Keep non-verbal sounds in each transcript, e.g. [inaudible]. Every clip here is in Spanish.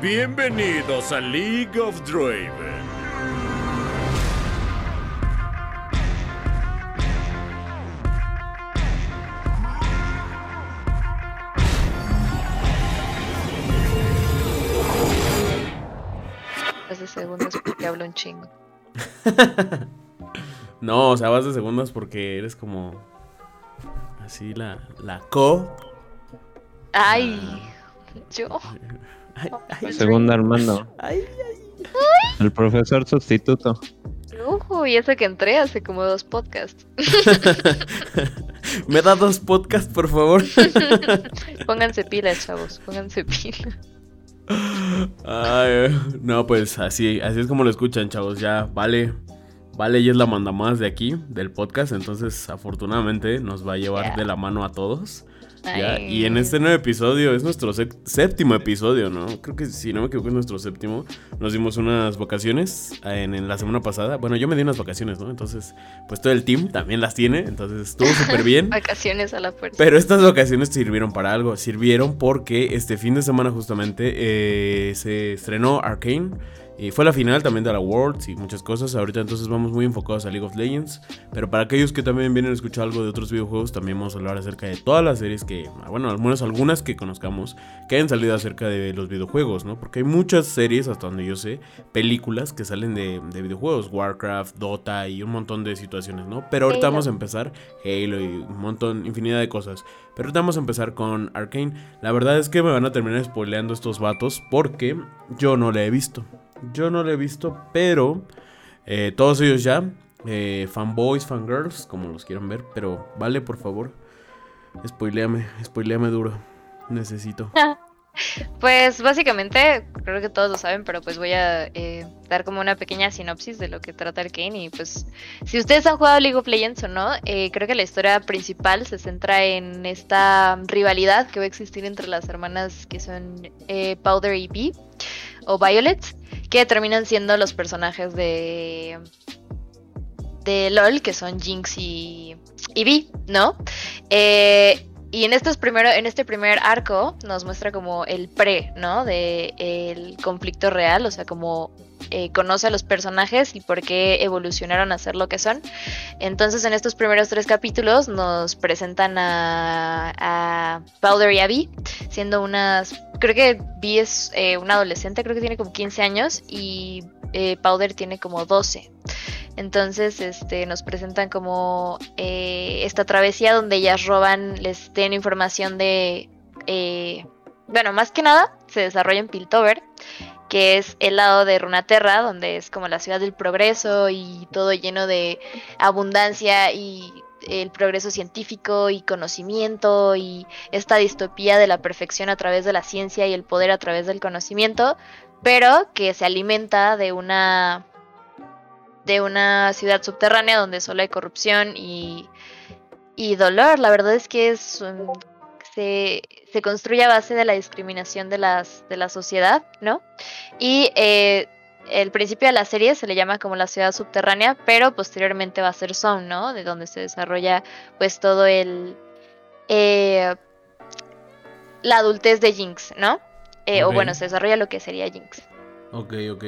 Bienvenidos a League of Draven. Hace segundos porque hablo un chingo. [laughs] no, o sea, vas de segundos porque eres como. Así la, la co. Ay, yo. [laughs] Segundo Armando. El profesor sustituto. y eso que entré hace como dos podcasts. [laughs] ¿Me da dos podcasts, por favor? [laughs] pónganse pilas, chavos, pónganse pilas. no, pues así, así es como lo escuchan, chavos. Ya, vale. Vale, y es la manda más de aquí, del podcast. Entonces, afortunadamente, nos va a llevar de la mano a todos. Y en este nuevo episodio, es nuestro séptimo episodio, ¿no? Creo que si no me equivoco es nuestro séptimo. Nos dimos unas vacaciones en, la semana pasada. Bueno, yo me di unas vacaciones, ¿no? Entonces, pues todo el team también las tiene. Entonces estuvo súper bien. [laughs] vacaciones a la fuerza. Pero estas vacaciones sirvieron para algo. Sirvieron porque este fin de semana justamente eh, se estrenó Arkane. Y fue la final también de la Worlds y muchas cosas. Ahorita entonces vamos muy enfocados a League of Legends. Pero para aquellos que también vienen a escuchar algo de otros videojuegos, también vamos a hablar acerca de todas las series que, bueno, al menos algunas que conozcamos, que hayan salido acerca de los videojuegos, ¿no? Porque hay muchas series, hasta donde yo sé, películas que salen de, videojuegos. Warcraft, Dota y un montón de situaciones, ¿no? Pero ahorita vamos a empezar Halo y un montón, infinidad de cosas. Pero ahorita vamos a empezar con Arkane. La verdad es que me van a terminar spoileando estos vatos porque yo no la he visto. Yo no lo he visto, pero eh, todos ellos ya, eh, fanboys, fangirls, como los quieran ver, pero vale, por favor, spoileame, spoileame duro, necesito. [laughs] Pues básicamente, creo que todos lo saben, pero pues voy a eh, dar como una pequeña sinopsis de lo que trata Arkane. Y pues, si ustedes han jugado League of Legends o no, creo que la historia principal se centra en esta rivalidad que va a existir entre las hermanas que son Powder y Bee o Violet, que terminan siendo los personajes de de LOL, que son Jinx y, y Vi, ¿no? Eh, y en, estos primero, en este primer arco nos muestra como el pre, ¿no? De el conflicto real, o sea, como eh, conoce a los personajes y por qué evolucionaron a ser lo que son. Entonces en estos primeros tres capítulos nos presentan a, Powder y a Vi, siendo unas... Creo que Vi es eh, una adolescente, creo que tiene como 15 años y eh, Powder tiene como 12. Entonces, este, nos presentan como eh, esta travesía donde ellas roban, les den información de, eh, bueno, más que nada se desarrolla en Piltover, que es el lado de Runaterra, donde es como la ciudad del progreso y todo lleno de abundancia y el progreso científico y conocimiento y esta distopía de la perfección a través de la ciencia y el poder a través del conocimiento, pero que se alimenta de una de una ciudad subterránea donde solo hay corrupción y, y dolor. La verdad es que es se, se, construye a base de la discriminación de, las, de la sociedad, ¿no? Y eh, el principio de la serie se le llama como la ciudad subterránea, pero posteriormente va a ser Zone, ¿no? De donde se desarrolla pues todo el... Eh, la adultez de Jinx, ¿no? Eh, o bueno, se desarrolla lo que sería Jinx. Ok, ok.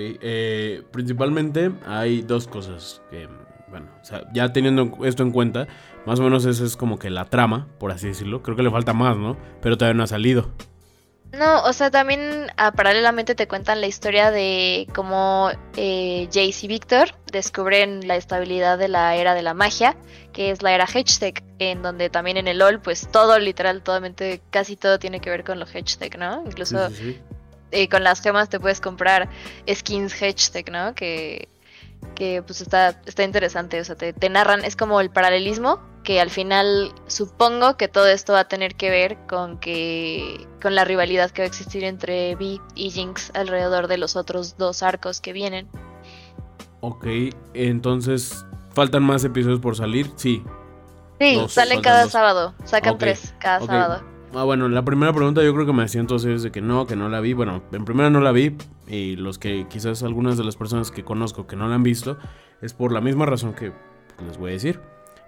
Principalmente hay dos cosas que, bueno, o sea, ya teniendo esto en cuenta, más o menos esa es como que la trama, por así decirlo. Creo que le falta más, ¿no? Pero todavía no ha salido. No, o sea, también ah, paralelamente te cuentan la historia de cómo eh, Jace y Victor descubren la estabilidad de la era de la magia, que es la era Hedgetech, en donde también en el LOL, pues todo, literal, totalmente, casi todo tiene que ver con lo Hedgetech, ¿no? Incluso eh, con las gemas te puedes comprar skins Hedgetech, ¿no? Que, que pues está, está interesante, o sea, te, narran, es como el paralelismo, que al final supongo que todo esto va a tener que ver con que con la rivalidad que va a existir entre Vi y Jinx alrededor de los otros dos arcos que vienen. Ok, entonces, ¿faltan más episodios por salir? Sí. Sí, salen cada sábado, sacan tres cada sábado. Ah, bueno, la primera pregunta yo creo que me hacía entonces de que no, que no la vi. Bueno, en primera no la vi y los que quizás algunas de las personas que conozco que no la han visto es por la misma razón que les voy a decir.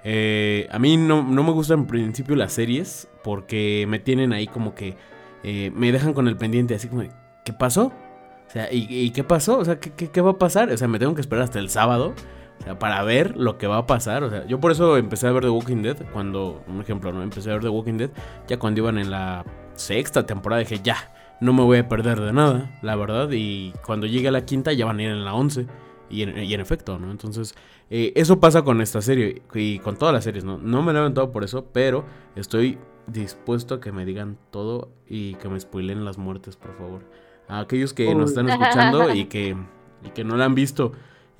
Eh, a mí no, me gustan en principio las series porque me tienen ahí como que eh, me dejan con el pendiente así como, ¿qué pasó? O sea, ¿y, qué pasó? O sea, ¿qué, ¿qué, va a pasar? O sea, me tengo que esperar hasta el sábado. O sea, para ver lo que va a pasar. O sea, yo por eso empecé a ver The Walking Dead. Cuando, un ejemplo, ¿no? Empecé a ver The Walking Dead. Ya cuando iban en la sexta temporada dije, ya, no me voy a perder de nada, la verdad. Y cuando llegue a la quinta ya van a ir en la once. Y en, y en efecto, ¿no? Entonces, eh, eso pasa con esta serie y con todas las series, ¿no? No me lo he aventado por eso, pero estoy dispuesto a que me digan todo y que me spoilen las muertes, por favor. A aquellos que nos están escuchando y que, y que no la han visto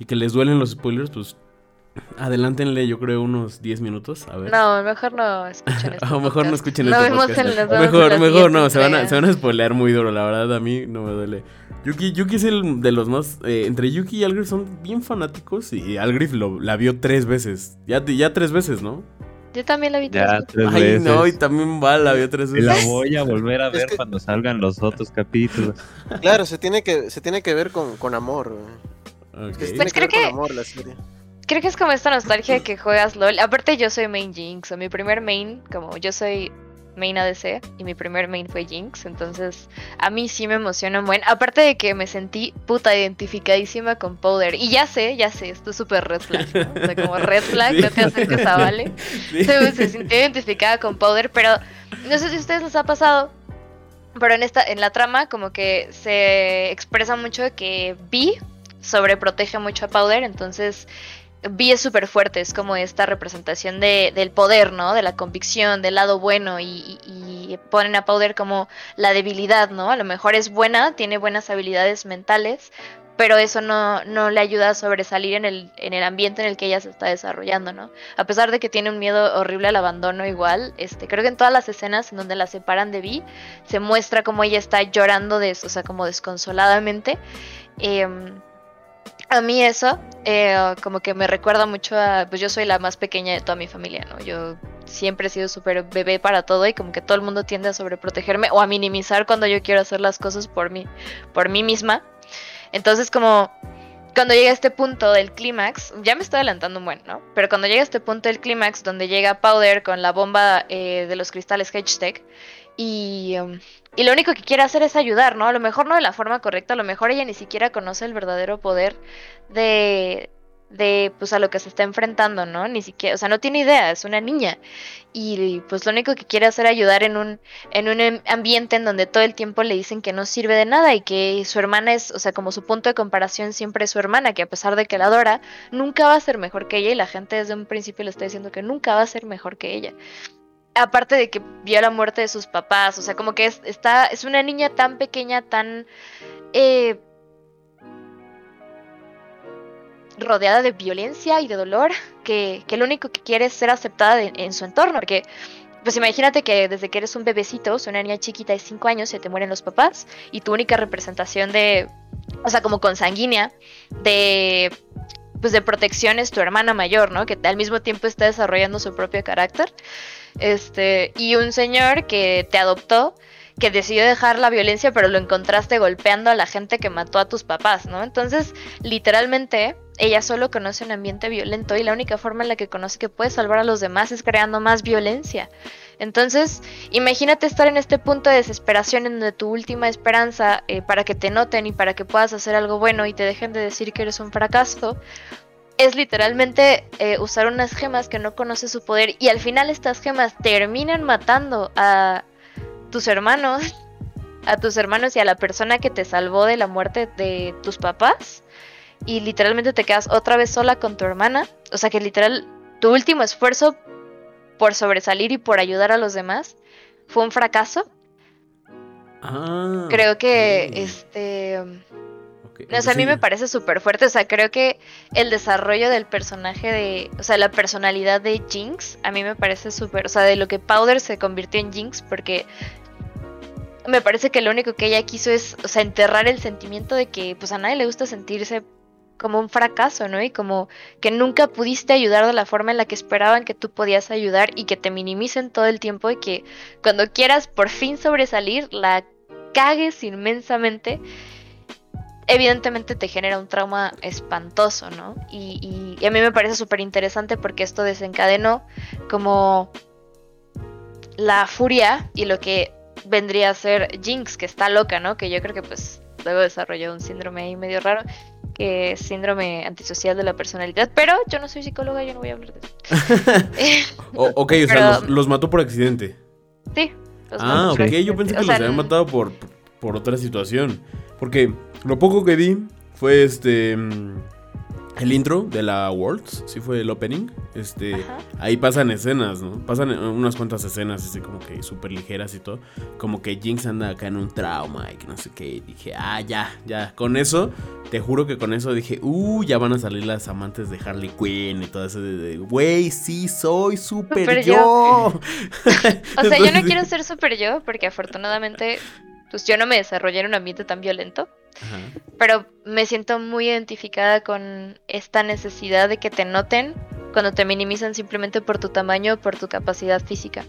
y que les duelen los spoilers, pues Adelántenle, yo creo, unos 10 minutos. A ver. No, mejor no escuchen [laughs] esto. mejor no escuchen este podcast. mejor, mejor no, se van, a, se van a spoilear muy duro, la verdad, a mí no me duele. Yuki, Yuki es el de los más. Eh, entre Yuki y Algrif son bien fanáticos y Algrif lo, la vio tres veces. Ya, ya tres veces, ¿no? Yo también la vi ya, tres veces. Ay, no, y también va, la vio tres veces. la voy a [laughs] volver a ver cuando salgan los otros capítulos. Claro, se tiene que, se tiene que ver con, con amor. Okay. pues creo que... amor la serie. Creo que es como esta nostalgia que juegas LOL. Aparte, yo soy main Jinx. O mi primer main, como yo soy main ADC y mi primer main fue Jinx. Entonces, a mí sí me emociona un buen. Aparte de que me sentí puta identificadísima con Powder. Y ya sé, ya sé, esto es súper red flag. O sea, como red [laughs] flag, no te acerques a Vale. Se, se sintió identificada con Powder, pero no sé si a ustedes les ha pasado. Pero en esta, en la trama, como que se expresa mucho que Vi sobreprotege mucho a Powder. Entonces Vi es súper fuerte, es como esta representación de, del poder, ¿no? De la convicción, del lado bueno y, ponen a Powder como la debilidad, ¿no? A lo mejor es buena, tiene buenas habilidades mentales, pero eso no, no le ayuda a sobresalir en el, en el ambiente en el que ella se está desarrollando, ¿no? A pesar de que tiene un miedo horrible al abandono igual, este, creo que en todas las escenas en donde la separan de Vi, se muestra como ella está llorando, de, o sea, como desconsoladamente. Eh, a mí eso, eh, como que me recuerda mucho a, pues yo soy la más pequeña de toda mi familia, ¿no? Yo siempre he sido súper bebé para todo y como que todo el mundo tiende a sobreprotegerme o a minimizar cuando yo quiero hacer las cosas por mí, por mí misma. Entonces como cuando llega a este punto del clímax, ya me estoy adelantando un buen, ¿no? Pero cuando llega a este punto del clímax, donde llega Powder con la bomba eh, de los cristales H-Tech, y, um, y lo único que quiere hacer es ayudar, ¿no? A lo mejor no de la forma correcta, a lo mejor ella ni siquiera conoce el verdadero poder de, de pues a lo que se está enfrentando, ¿no? Ni siquiera, o sea, no tiene idea, es una niña. Y pues lo único que quiere hacer es ayudar en un, en un em, ambiente en donde todo el tiempo le dicen que no sirve de nada y que su hermana es, o sea, como su punto de comparación siempre es su hermana, que a pesar de que la adora, nunca va a ser mejor que ella y la gente desde un principio le está diciendo que nunca va a ser mejor que ella aparte de que vio la muerte de sus papás, o sea, como que es, está, es una niña tan pequeña, tan eh, rodeada de violencia y de dolor, que, que, lo único que quiere es ser aceptada en su entorno, porque pues imagínate que desde que eres un bebecito, una niña chiquita de 5 años, se te mueren los papás, y tu única representación de, o sea, como consanguínea, de pues de protección es tu hermana mayor, ¿no? Que al mismo tiempo está desarrollando su propio carácter. Este, y un señor que te adoptó, que decidió dejar la violencia, pero lo encontraste golpeando a la gente que mató a tus papás, ¿no? Entonces, literalmente, ella solo conoce un ambiente violento y la única forma en la que conoce que puede salvar a los demás es creando más violencia. Entonces, imagínate estar en este punto de desesperación en donde tu última esperanza eh, para que te noten y para que puedas hacer algo bueno y te dejen de decir que eres un fracaso, es literalmente eh, usar unas gemas que no conoces su poder y al final estas gemas terminan matando a tus hermanos, a tus hermanos y a la persona que te salvó de la muerte de tus papás y literalmente te quedas otra vez sola con tu hermana, o sea que literal tu último esfuerzo por sobresalir y por ayudar a los demás fue un fracaso. Ah, Creo que este o sea, a mí me parece súper fuerte. O sea, creo que el desarrollo del personaje de. O sea, la personalidad de Jinx, a mí me parece súper. O sea, de lo que Powder se convirtió en Jinx, porque me parece que lo único que ella quiso es, o sea, enterrar el sentimiento de que, pues a nadie le gusta sentirse como un fracaso, ¿no? Y como que nunca pudiste ayudar de la forma en la que esperaban que tú podías ayudar y que te minimicen todo el tiempo y que cuando quieras por fin sobresalir, la cagues inmensamente evidentemente te genera un trauma espantoso, ¿no? Y, a mí me parece súper interesante porque esto desencadenó como la furia y lo que vendría a ser Jinx, que está loca, ¿no? Que yo creo que pues luego desarrolló un síndrome ahí medio raro, que es síndrome antisocial de la personalidad, pero yo no soy psicóloga, yo no voy a hablar de eso. [laughs] O- ok, o sea, los, los mató por accidente. sí. los Ah, matos ok, por yo pensé que O los habían matado por, por otra situación. Porque lo poco que vi fue este. El intro de la Worlds, sí fue el opening. Este, Ajá. ahí pasan escenas, ¿no? Pasan eh, unas cuantas escenas, así como que súper ligeras y todo. Como que Jinx anda acá en un trauma y que no sé qué. Y dije, ah, ya, ya. Con eso, te juro que con eso dije, uh, ya van a salir las amantes de Harley Quinn y todo eso de, güey, sí, soy Súper yo. [laughs] O sea, yo no quiero ser super yo, porque afortunadamente, pues yo no me desarrollé en un ambiente tan violento. Ajá. pero me siento muy identificada con esta necesidad de que te noten cuando te minimizan simplemente por tu tamaño o por tu capacidad física.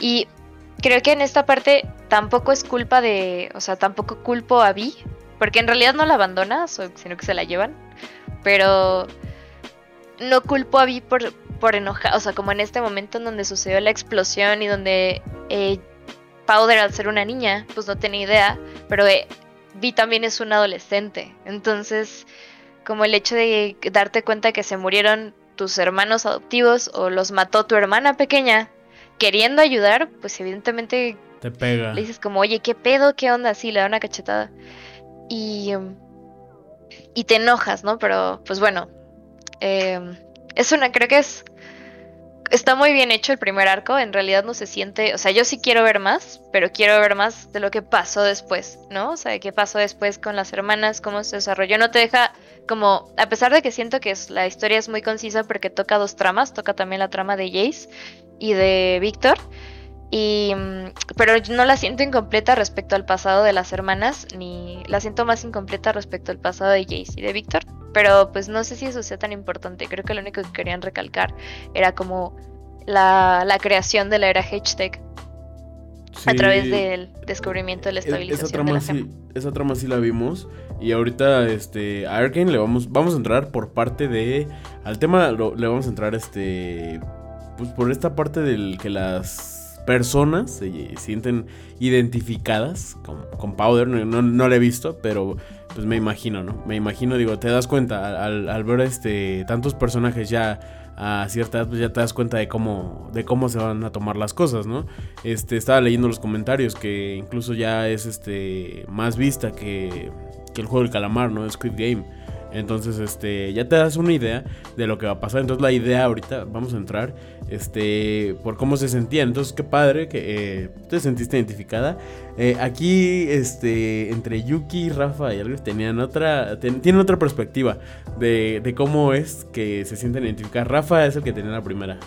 Y creo que en esta parte tampoco es culpa de, o sea, tampoco culpo a Vi, porque en realidad no la abandona, so- sino que se la llevan, pero no culpo a Vi por, por enojar, o sea, como en este momento en donde sucedió la explosión y donde eh, Powder al ser una niña, pues no tenía idea, pero eh, Vi también es un adolescente, entonces como el hecho de darte cuenta que se murieron tus hermanos adoptivos o los mató tu hermana pequeña queriendo ayudar, pues evidentemente Te pega. le dices como, oye, ¿qué pedo? ¿Qué onda? Sí, le da una cachetada. Y, y te enojas, ¿no? Pero, pues bueno, em, es una, creo que es, está muy bien hecho el primer arco, en realidad no se siente, o sea, yo sí quiero ver más, pero quiero ver más de lo que pasó después, ¿no? O sea, qué pasó después con las hermanas, cómo se desarrolló, no te deja como, a pesar de que siento que la historia es muy concisa porque toca dos tramas, toca también la trama de Jace y de Víctor. Y, pero yo no la siento incompleta respecto al pasado de las hermanas, ni la siento más incompleta respecto al pasado de Jace y de Víctor. Pero pues no sé si eso sea tan importante. Creo que lo único que querían recalcar era como la, la creación de la era H-Tech a través del descubrimiento de la Esa estabilización de trama, la sí, esa trama sí la vimos. Y ahorita, este, a Arkane le vamos, vamos a entrar por parte de. Al tema lo- le vamos a entrar, este. Pues por esta parte del que las personas se sienten identificadas con, con Powder. No, no, no la he visto, pero pues me imagino, ¿no? Me imagino, digo, te das cuenta al, al ver este tantos personajes ya a cierta edad, pues ya te das cuenta de cómo, de cómo se van a tomar las cosas, ¿no? Este, estaba leyendo los comentarios que incluso ya es este más vista que, que el juego del calamar, ¿no? Squid Game. Entonces, este, ya te das una idea de lo que va a pasar. Entonces, la idea ahorita, vamos a entrar, este, por cómo se sentían. Entonces, qué padre que eh, te sentiste identificada. Eh, aquí, este, entre Yuki, Rafa y Algris tenían otra, ten- tienen otra perspectiva de, de cómo es que se sienten identificadas. Rafa es el que tenía la primera.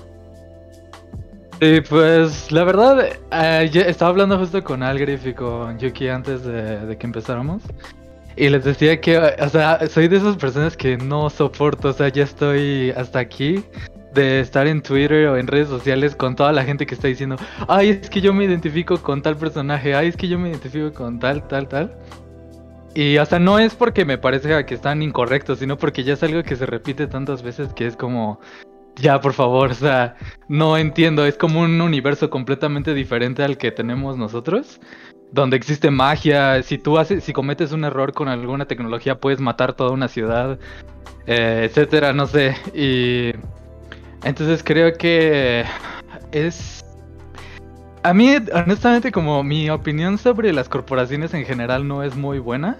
Sí, pues la verdad, eh, estaba hablando justo con Algrif y con Yuki antes de que empezáramos. Y les decía que, o sea, soy de esas personas que no soporto, o sea, ya estoy hasta aquí de estar en Twitter o en redes sociales con toda la gente que está diciendo, ay, es que yo me identifico con tal personaje, ay, es que yo me identifico con tal, tal, tal. Y, sea, no es porque me parezca que están incorrectos, sino porque ya es algo que se repite tantas veces que es como, ya, por favor, o sea, no entiendo, es como un universo completamente diferente al que tenemos nosotros, donde existe magia, si tú haces, si cometes un error con alguna tecnología puedes matar toda una ciudad, eh, etcétera, no sé, y entonces creo que es a mí honestamente como mi opinión sobre las corporaciones en general no es muy buena.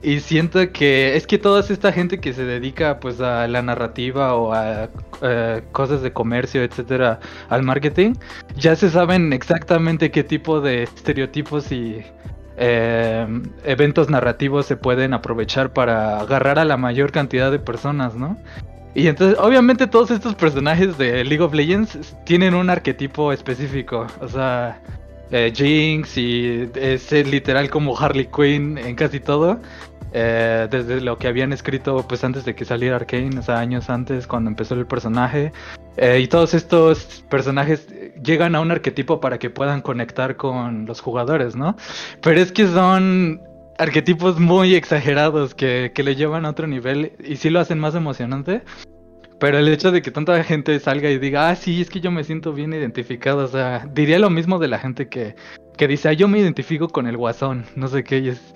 Y siento que es que toda esta gente que se dedica pues a la narrativa o a eh, cosas de comercio, etcétera, al marketing, ya se saben exactamente qué tipo de estereotipos y eh, eventos narrativos se pueden aprovechar para agarrar a la mayor cantidad de personas, ¿no? Y entonces, obviamente todos estos personajes de League of Legends tienen un arquetipo específico, o sea, eh, Jinx y es eh, literal como Harley Quinn en casi todo. eh, desde lo que habían escrito pues antes de que saliera Arkane, o sea, años antes cuando empezó el personaje. Eh, y todos estos personajes llegan a un arquetipo para que puedan conectar con los jugadores, ¿no? Pero es que son arquetipos muy exagerados que, que le llevan a otro nivel y sí lo hacen más emocionante. Pero el hecho de que tanta gente salga y diga, ah, sí, es que yo me siento bien identificado, o sea, diría lo mismo de la gente que, que dice, ah, yo me identifico con el guasón, no sé qué, y es,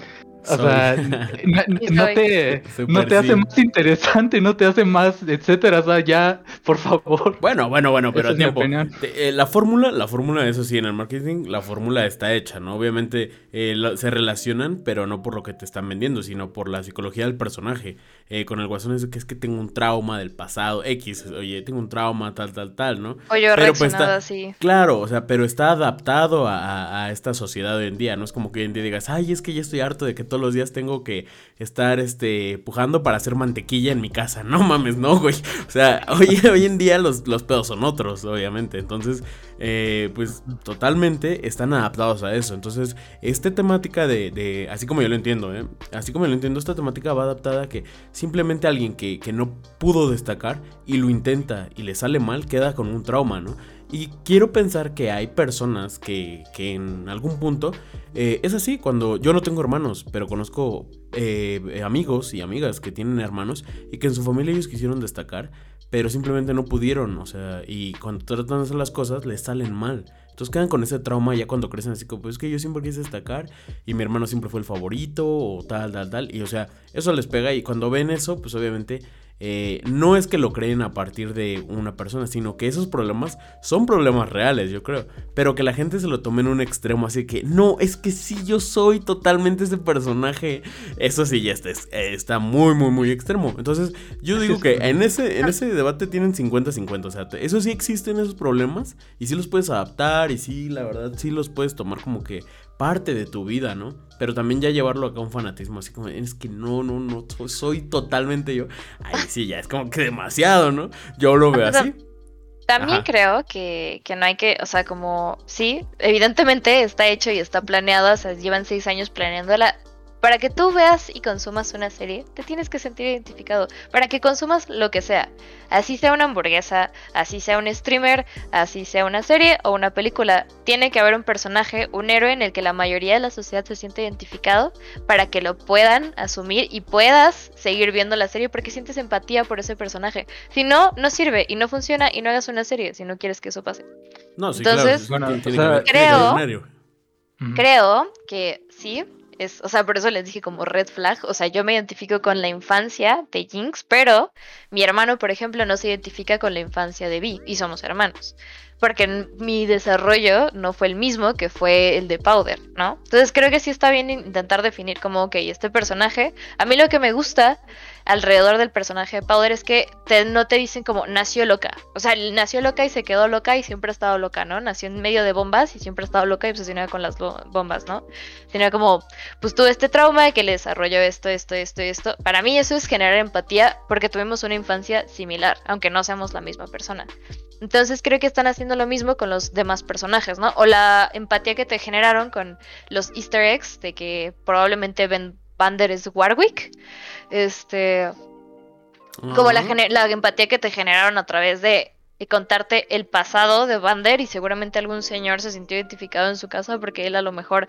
O sea, [laughs] no te, no te hace más interesante, no te hace más, etcétera. O sea, ya, por favor. Bueno, bueno, bueno, pero a tiempo. Te- eh, la fórmula, la fórmula, eso sí, en el marketing, la fórmula está hecha, ¿no? Obviamente eh, la- se relacionan, pero no por lo que te están vendiendo, sino por la psicología del personaje. Eh, con el guasón es que es que tengo un trauma del pasado, X, oye, tengo un trauma, tal, tal, tal, ¿no? O yo Pero, pues, está- así. Claro, o sea, pero está adaptado a, a- a esta sociedad hoy en día. No es como que hoy en día digas, ay, es que ya estoy harto de que todos los días tengo que estar este, pujando para hacer mantequilla en mi casa. [laughs] No mames, no, güey. O sea, hoy, hoy en día los, los pedos son otros, obviamente. Entonces, eh, pues totalmente están adaptados a eso. Entonces, esta temática de, de- así como yo lo entiendo, ¿eh? Así como yo lo entiendo, esta temática va adaptada a que simplemente alguien que, que no pudo destacar y lo intenta y le sale mal, queda con un trauma, ¿no? Y quiero pensar que hay personas que, que en algún punto eh, es así, cuando yo no tengo hermanos, pero conozco eh, amigos y amigas que tienen hermanos y que en su familia ellos quisieron destacar, pero simplemente no pudieron, o sea, y cuando tratan de hacer las cosas les salen mal. Entonces quedan con ese trauma ya cuando crecen así como, pues es que yo siempre quise destacar y mi hermano siempre fue el favorito o tal, tal, tal. Y o sea, eso les pega y cuando ven eso, pues obviamente eh, no es que lo creen a partir de una persona, sino que esos problemas son problemas reales, yo creo. Pero que la gente se lo tome en un extremo, así que no, es que sí, yo soy totalmente ese personaje. Eso sí, ya está, es- está muy, muy, muy extremo. Entonces, yo digo que en ese, en ese debate tienen 50-50. O sea, eso sí existen esos problemas y sí los puedes adaptar y sí, la verdad, sí los puedes tomar como que parte de tu vida, ¿no? Pero también ya llevarlo acá a un fanatismo, así como, es que no, no, no, so- soy totalmente yo. Ay, sí, ya es como que demasiado, ¿no? Yo lo veo así. También Ajá. creo que, que no hay que, o sea, como, sí, evidentemente está hecho y está planeado, o sea, llevan seis años planeándola. Para que tú veas y consumas una serie, te tienes que sentir identificado. Para que consumas lo que sea. Así sea una hamburguesa, así sea un streamer, así sea una serie o una película. Tiene que haber un personaje, un héroe en el que la mayoría de la sociedad se siente identificado para que lo puedan asumir y puedas seguir viendo la serie porque sientes empatía por ese personaje. Si no, no sirve y no funciona y no hagas una serie si no quieres que eso pase. No, sí, Entonces, claro. bueno, o sea, creo-. Creo que sí. Es, o sea, por eso les dije como red flag. O sea, yo me identifico con la infancia de Jinx, pero mi hermano, por ejemplo, no se identifica con la infancia de Vi y somos hermanos. Porque mi desarrollo no fue el mismo que fue el de Powder, ¿no? Entonces creo que sí está bien intentar definir como, ok, este personaje. A mí lo que me gusta alrededor del personaje de Powder es que no te dicen como nació loca. O sea, nació loca y se quedó loca y siempre ha estado loca, ¿no? Nació en medio de bombas y siempre ha estado loca y obsesionada con las bo- bombas, ¿no? Sino como, pues tuve este trauma de que le desarrolló esto, esto, esto y esto. Para mí eso es generar empatía porque tuvimos una infancia similar, aunque no seamos la misma persona. Entonces creo que están haciendo lo mismo con los demás personajes, ¿no? O la empatía que te generaron con los easter eggs de que probablemente Ben Bander es Warwick. Este, como la, la empatía que te generaron a través de, de contarte el pasado de Bander y seguramente algún señor se sintió identificado en su casa porque él a lo mejor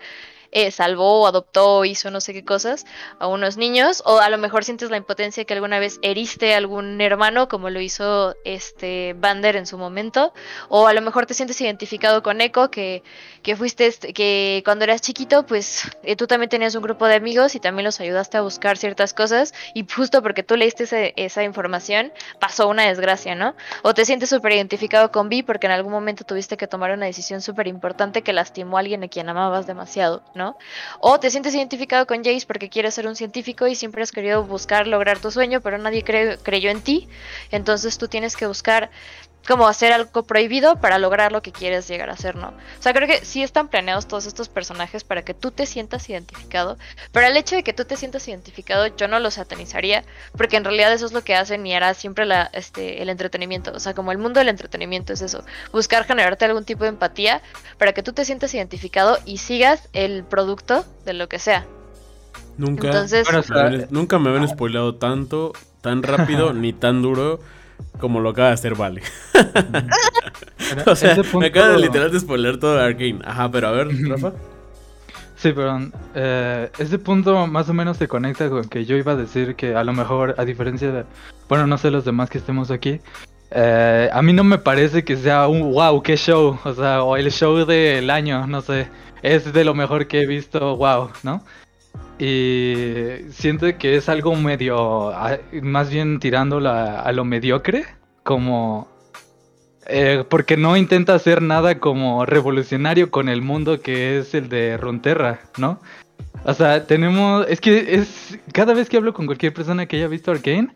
eh, salvó adoptó hizo no sé qué cosas a unos niños o a lo mejor sientes la impotencia que alguna vez heriste a algún hermano como lo hizo este Bander en su momento o a lo mejor te sientes identificado con Echo que, que fuiste este- que cuando eras chiquito pues eh, tú también tenías un grupo de amigos y también los ayudaste a buscar ciertas cosas y justo porque tú leíste ese- esa información pasó una desgracia, ¿no? O te sientes súper identificado con Vi porque en algún momento tuviste que tomar una decisión súper importante que lastimó a alguien a quien amabas demasiado, ¿no? O te sientes identificado con Jace porque quieres ser un científico y siempre has querido buscar lograr tu sueño, pero nadie cre- creyó en ti. Entonces tú tienes que buscar cómo hacer algo prohibido para lograr lo que quieres llegar a ser, ¿no? O sea, creo que sí están planeados todos estos personajes para que tú te sientas identificado, pero el hecho de que tú te sientas identificado yo no lo satanizaría, porque en realidad eso es lo que hacen y hará siempre la, este, el entretenimiento. O sea, como el mundo del entretenimiento es eso, buscar generarte algún tipo de empatía para que tú te sientas identificado y sigas el producto de lo que sea. Nunca, Entonces, Bueno, o me sea, habían- nunca me habían spoileado tanto, tan rápido, [laughs] ni tan duro como lo acaba de hacer Vale. [laughs] o sea, me acaba de literal de spoiler todo Arkane. Ajá, pero a ver, Rafa. Sí, perdón. Eh, ese punto más o menos se conecta con que yo iba a decir que a lo mejor, a diferencia de, bueno, no sé los demás que estemos aquí, eh, a mí no me parece que sea un wow, qué show, o sea, o el show del año, no sé, es de lo mejor que he visto, wow, ¿no? Y siento que es algo medio, a- más bien tirando la- a lo mediocre, como... eh, porque no intenta hacer nada como revolucionario con el mundo que es el de Runeterra, ¿no? O sea, tenemos... Es que es... Cada vez que hablo con cualquier persona que haya visto Arkane,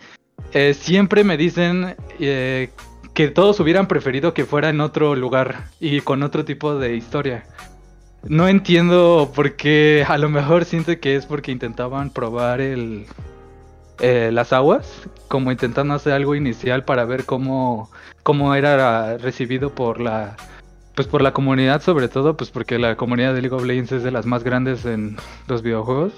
eh, siempre me dicen eh, que todos hubieran preferido que fuera en otro lugar y con otro tipo de historia. No entiendo por qué, a lo mejor siento que es porque intentaban probar el, eh, las aguas, como intentando hacer algo inicial para ver cómo, cómo era recibido por la, pues por la comunidad sobre todo, pues porque la comunidad de League of Legends es de las más grandes en los videojuegos.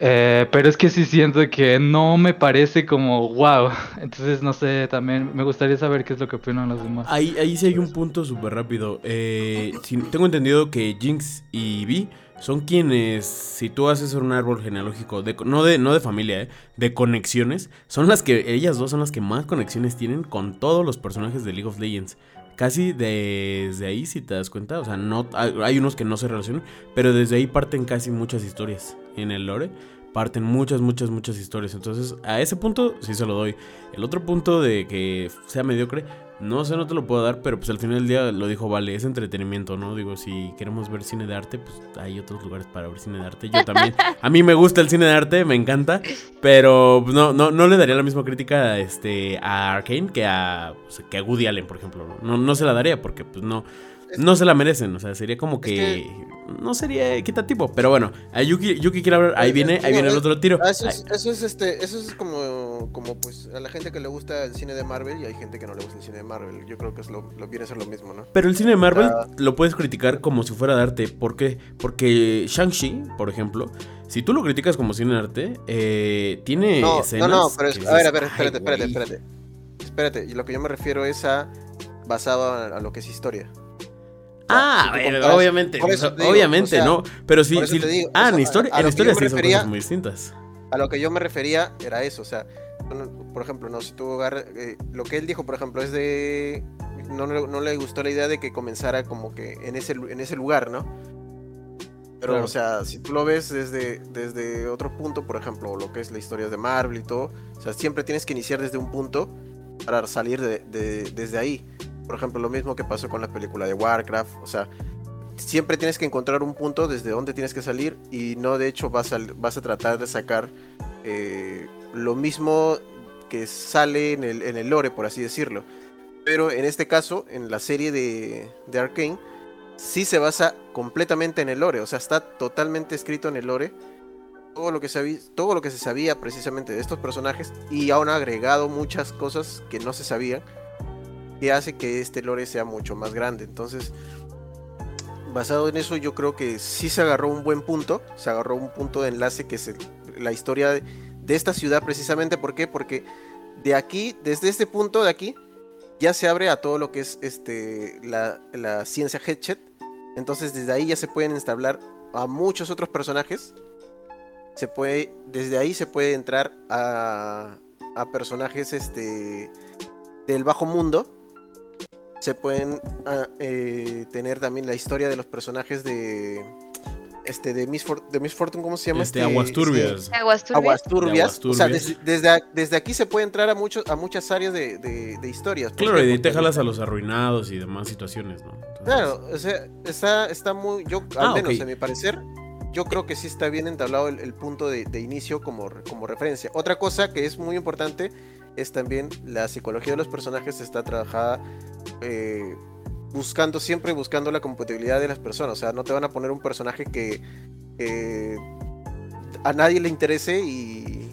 Eh, pero es que sí siento que no me parece como wow. [laughs] Entonces no sé, también me gustaría saber qué es lo que opinan los demás. Ahí, ahí sí hay un punto súper rápido. Eh, tengo entendido que Jinx y Vi son quienes, si tú haces un árbol genealógico, no, de, no de familia, eh, de conexiones, son las que, ellas dos son las que más conexiones tienen con todos los personajes de League of Legends. Casi desde ahí, si te das cuenta, o sea, no, hay, unos que no se relacionan, pero desde ahí parten casi muchas historias en el lore. Parten muchas, muchas, muchas historias. Entonces, a ese punto sí se lo doy. El otro punto de que sea mediocre, no sé, no te lo puedo dar, pero pues al final del día lo dijo Vale, es entretenimiento, ¿no? Digo, si queremos ver cine de arte, pues hay otros lugares para ver cine de arte. Yo también, a mí me gusta el cine de arte, me encanta, pero pues, no, no, no le daría la misma crítica este, a Arkane que a, pues, que a Woody Allen, por ejemplo. No, no se la daría porque pues no, no se la merecen, o sea, sería como que... que- No sería equitativo, pero bueno, a Yuki, Yuki quiere hablar, ahí Es- viene, es- ahí viene el es- otro tiro. Ah, eso, es, eso es este, eso es como, como pues a la gente que le gusta el cine de Marvel y hay gente que no le gusta el cine de Marvel. Yo creo que es lo, lo viene a ser lo mismo, ¿no? Pero el cine de Marvel Ah. lo puedes criticar como si fuera de arte. ¿Por qué? Porque Shang-Chi, por ejemplo, si tú lo criticas como cine de arte, eh, tiene No, escenas. no, no, pero es, que a ver, a ver, "Ay, espérate, espérate, güey". espérate. Espérate, y lo que yo me refiero es a basado a, a lo que es historia. Ah, Si obviamente, eso digo, obviamente, o sea, ¿no? Pero sí, sí- digo, ah, o en historia, en historia sí son cosas muy distintas. A lo que yo me refería era eso, o sea, por ejemplo, no, si tú eh, lo que él dijo, por ejemplo, es de, no, no, no le gustó la idea de que comenzara como que en ese, en ese lugar, ¿no? Pero, Claro. o sea, si tú lo ves desde, desde otro punto, por ejemplo, lo que es la historia de Marvel y todo, o sea, siempre tienes que iniciar desde un punto para salir de, de- desde ahí. Por ejemplo, lo mismo que pasó con la película de Warcraft, o sea, siempre tienes que encontrar un punto desde donde tienes que salir y no de hecho vas a, tratar de sacar eh, lo mismo que sale en el, lore, por así decirlo. Pero en este caso, en la serie de, de Arkane, sí se basa completamente en el lore, o sea, está totalmente escrito en el lore. Todo lo, que se todo lo que se sabía precisamente de estos personajes y aún ha agregado muchas cosas que no se sabían que hace que este lore sea mucho más grande. Entonces, basado en eso, yo creo que sí se agarró un buen punto, se agarró un punto de enlace que es la historia de, esta ciudad precisamente. ¿Por qué? Porque de aquí, desde este punto de aquí, ya se abre a todo lo que es este la, ciencia Headset. Entonces desde ahí ya se pueden entablar a muchos otros personajes. Se puede, desde ahí se puede entrar a, a personajes este del bajo mundo. Se pueden ah, eh, tener también la historia de los personajes de este de Miss, For- de Miss Fortune, ¿cómo se llama? Este, aguas turbias. Aguas turbias. Aguas turbias. Aguas O sea, turbias. desde, desde, a- desde aquí se puede entrar a muchos a muchas áreas de, de- de historias. ¿Por Claro, y te jalas a los arruinados y demás situaciones, ¿no? Entonces, Claro, o sea, está, está muy. Yo, al Ah, menos ok. a mi parecer, yo creo que sí está bien entablado el, el punto de, de inicio como, como referencia. Otra cosa que es muy importante es también la psicología de los personajes está trabajada eh, buscando, siempre buscando la compatibilidad de las personas. O sea, no te van a poner un personaje que eh, a nadie le interese y.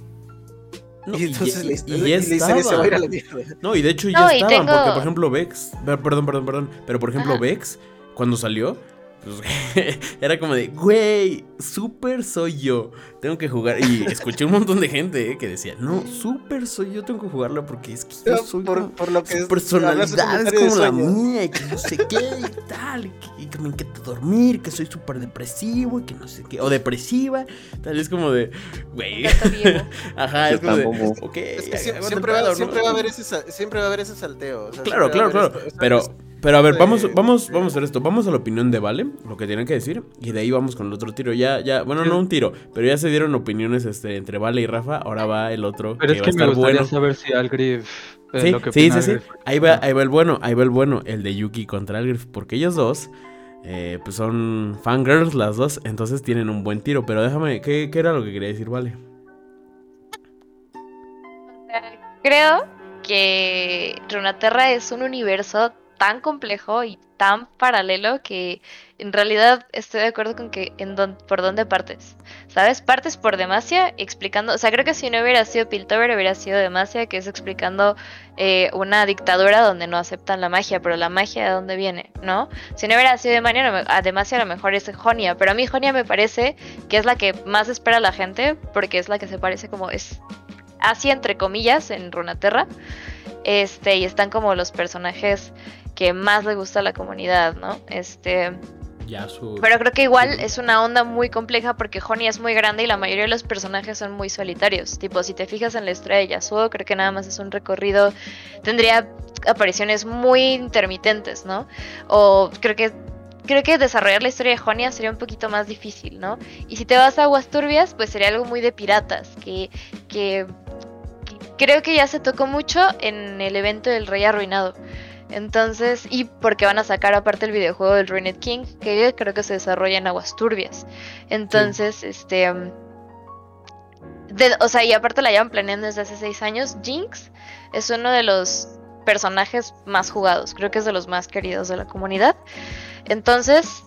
no, y entonces y, y- historia se va a ir a la mierda. No, y de hecho ya No, estaban, tengo- porque por ejemplo Vex, per- perdón, perdón, perdón, pero por ejemplo Ajá. Vex, cuando salió, pues, [laughs] era como de, güey, super soy yo, tengo que jugar. Y escuché un montón de gente eh, que decía, no, super soy yo, tengo que jugarlo porque es que yo soy por, como- por lo que su es- personalidad es como la mía y que no sé qué [laughs] y tal, y que, y que me encanta dormir, que soy súper depresivo y que no sé qué, o depresiva, tal vez como de, güey, [laughs] ajá, es como de, Tampoco. ok, Es que siempre, va, a haber ese, siempre va a haber ese salteo. o sea, Claro, claro, claro, esto- pero- Pero a ver, vamos, vamos, vamos a hacer esto. Vamos a la opinión de Vale, lo que tienen que decir. Y de ahí vamos con el otro tiro. Ya, ya, bueno, no un tiro, pero ya se dieron opiniones este, entre Vale y Rafa. Ahora va el otro Pero que es va a que me gustaría bueno. saber si Algrif. eh, Sí, lo que sí, opina sí, sí. Algrif. Ahí va, ahí va el bueno, ahí va el bueno, el de Yuki contra Algrif, porque ellos dos, eh, pues son fangirls las dos, entonces tienen un buen tiro. Pero déjame, ¿qué, qué era lo que quería decir, Vale? Creo que Runaterra es un universo tan complejo y tan paralelo que en realidad estoy de acuerdo con que en don- por dónde partes. ¿Sabes? Partes por Demacia explicando, o sea, creo que si no hubiera sido Piltover hubiera sido Demacia, que es explicando eh, una dictadura donde no aceptan la magia, pero la magia de dónde viene, ¿no? Si no hubiera sido Demacia, a Demacia a lo mejor es Jonia, pero a mí Jonia me parece que es la que más espera la gente porque es la que se parece como es así entre comillas en Runaterra. Este, y están como los personajes que más le gusta a la comunidad, ¿no? Este, Ya su... pero creo que igual es una onda muy compleja porque Honey es muy grande y la mayoría de los personajes son muy solitarios. Tipo, si te fijas en la historia de Yasuo, creo que nada más es un recorrido, tendría apariciones muy intermitentes, ¿no? O creo que creo que desarrollar la historia de Jonia sería un poquito más difícil, ¿no? Y si te vas a Aguas Turbias, pues sería algo muy de piratas, que, que, que creo que ya se tocó mucho en el evento del Rey Arruinado. Entonces, y porque van a sacar aparte el videojuego del Ruined King, que creo que se desarrolla en Aguas Turbias. Entonces, este... um, de- o sea, y aparte la llevan planeando desde hace seis años. Jinx es uno de los personajes más jugados, creo que es de los más queridos de la comunidad. Entonces,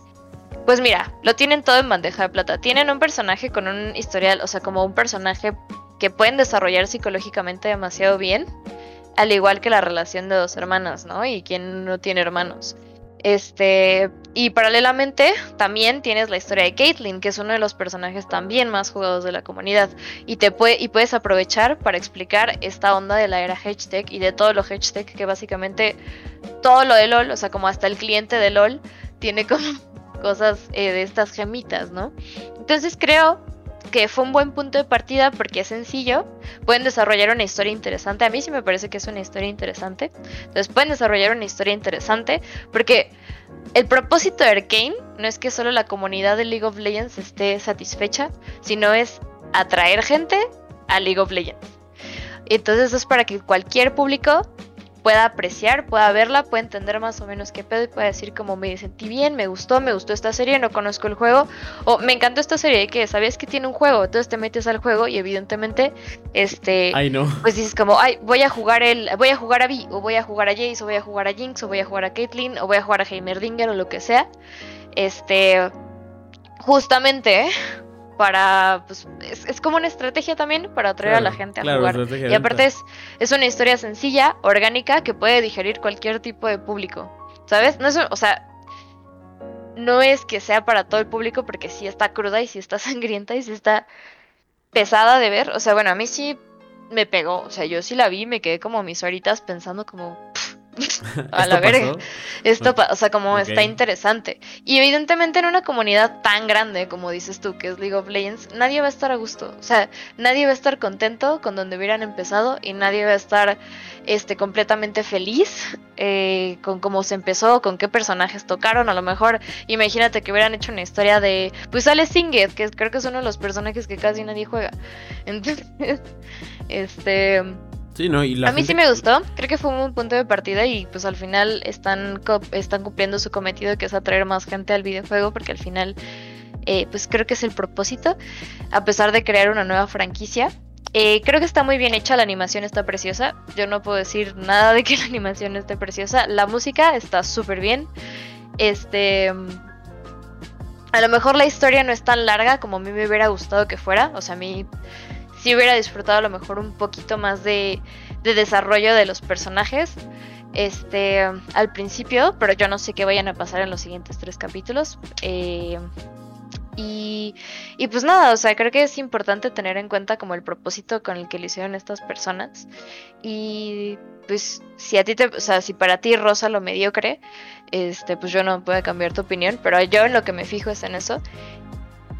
pues mira, lo tienen todo en bandeja de plata. Tienen un personaje con un historial, o sea, como un personaje que pueden desarrollar psicológicamente demasiado bien, al igual que la relación de dos hermanas, ¿no? Y quien no tiene hermanos. Este, y paralelamente también tienes la historia de Caitlyn, que es uno de los personajes también más jugados de la comunidad. Y te puede, y puedes aprovechar para explicar esta onda de la era hashtag y de todo lo hashtag, que básicamente todo lo de LOL, o sea, como hasta el cliente de LOL, tiene como [laughs] cosas eh, de estas gemitas, ¿no? Entonces creo que fue un buen punto de partida porque es sencillo, pueden desarrollar una historia interesante, a mí sí me parece que es una historia interesante, entonces pueden desarrollar una historia interesante porque el propósito de Arkane no es que solo la comunidad de League of Legends esté satisfecha, sino es atraer gente a League of Legends. Entonces es para que cualquier público pueda apreciar, pueda verla, pueda entender más o menos qué pedo y pueda decir como me sentí bien, me gustó, me gustó esta serie, no conozco el juego, o me encantó esta serie, que sabías que tiene un juego, entonces te metes al juego y evidentemente, este, Ay, no. pues dices como, ay, voy a jugar el, voy a jugar a Vi, o voy a jugar a Jace, o voy a jugar a Jinx, o voy a jugar a Caitlyn, o voy a jugar a Heimerdinger, o lo que sea, este, justamente para, pues, es, es como una estrategia también para atraer a la gente a claro, jugar. Y aparte es, es una historia sencilla, orgánica, que puede digerir cualquier tipo de público, ¿sabes? No es, o sea, no es que sea para todo el público porque sí está cruda y sí está [laughs] sangrienta y sí está pesada de ver. O sea, bueno, a mí sí me pegó. O sea, yo sí la vi y me quedé como mis horitas pensando como... [laughs] A ¿Esto la verga. pasó? Esto, pa- o sea, como está interesante. Y evidentemente en una comunidad tan grande como dices tú, que es League of Legends, nadie va a estar a gusto. O sea, nadie va a estar contento con donde hubieran empezado y nadie va a estar este, completamente feliz eh, con cómo se empezó, con qué personajes tocaron. A lo mejor, imagínate que hubieran hecho una historia de, pues sale Singed, que creo que es uno de los personajes que casi nadie juega. [laughs] Entonces, este... Sí, no, y la A mí gente- sí me gustó, creo que fue un punto de partida y pues al final están, están cumpliendo su cometido que es atraer más gente al videojuego porque al final eh, pues creo que es el propósito, a pesar de crear una nueva franquicia. Eh, creo que está muy bien hecha, la animación está preciosa, yo no puedo decir nada de que la animación esté preciosa, la música está súper bien, este... A lo mejor la historia no es tan larga como a mí me hubiera gustado que fuera, o sea, a mí sí hubiera disfrutado a lo mejor un poquito más de, de desarrollo de los personajes este al principio, pero yo no sé qué vayan a pasar en los siguientes tres capítulos. eh, y, y pues nada, o sea, creo que es importante tener en cuenta como el propósito con el que lo hicieron estas personas. Y pues si a ti te, o sea, si para ti rosa lo mediocre, este, pues yo no puedo cambiar tu opinión, pero yo en lo que me fijo es en eso.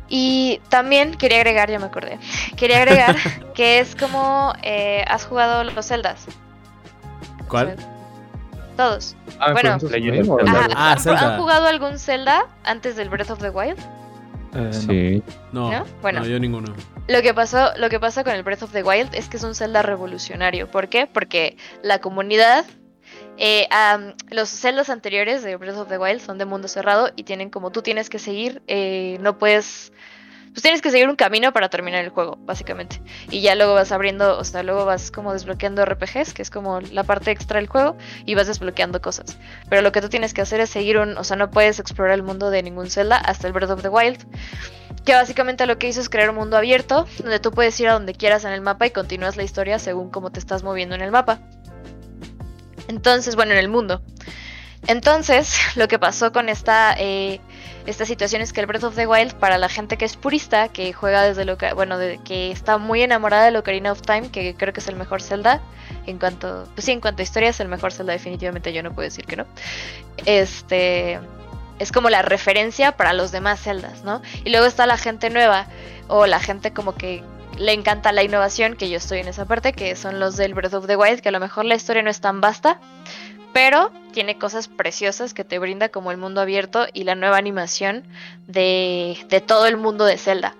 Y también quería agregar, ya me acordé, quería agregar [laughs] que es como eh, has jugado los celdas. ¿Cuál? Todos. Ah, Bueno. Ah, ¿Han, Zelda. han jugado algún Zelda antes del Breath of the Wild? Eh, no. Sí. No, ¿No? Bueno. no, yo ninguno. Lo que pasó, lo que pasa con el Breath of the Wild es que es un Zelda revolucionario. ¿Por qué? Porque la comunidad, eh, am, los Zeldas anteriores de Breath of the Wild son de mundo cerrado y tienen como tú tienes que seguir, eh, no puedes, pues tienes que seguir un camino para terminar el juego, básicamente. Y ya luego vas abriendo, o sea, luego vas como desbloqueando RPGs, que es como la parte extra del juego, y vas desbloqueando cosas. Pero lo que tú tienes que hacer es seguir un, o sea, no puedes explorar el mundo de ningún Zelda hasta el Breath of the Wild que básicamente lo que hizo es crear un mundo abierto donde tú puedes ir a donde quieras en el mapa y continúas la historia según cómo te estás moviendo en el mapa. Entonces, bueno, en el mundo. Entonces, [laughs] lo que pasó con esta, eh, esta situación es que el Breath of the Wild, para la gente que es purista, que juega desde lo bueno, de, que está muy enamorada de Ocarina of Time, que creo que es el mejor Zelda, en cuanto, pues sí, en cuanto a historia es el mejor Zelda, definitivamente yo no puedo decir que no. Este, es como la referencia para los demás celdas, ¿no? Y luego está la gente nueva o la gente como que le encanta la innovación, que yo estoy en esa parte, que son los del Breath of the Wild, que a lo mejor la historia no es tan vasta, pero tiene cosas preciosas que te brinda como el mundo abierto y la nueva animación de, de todo el mundo de Zelda.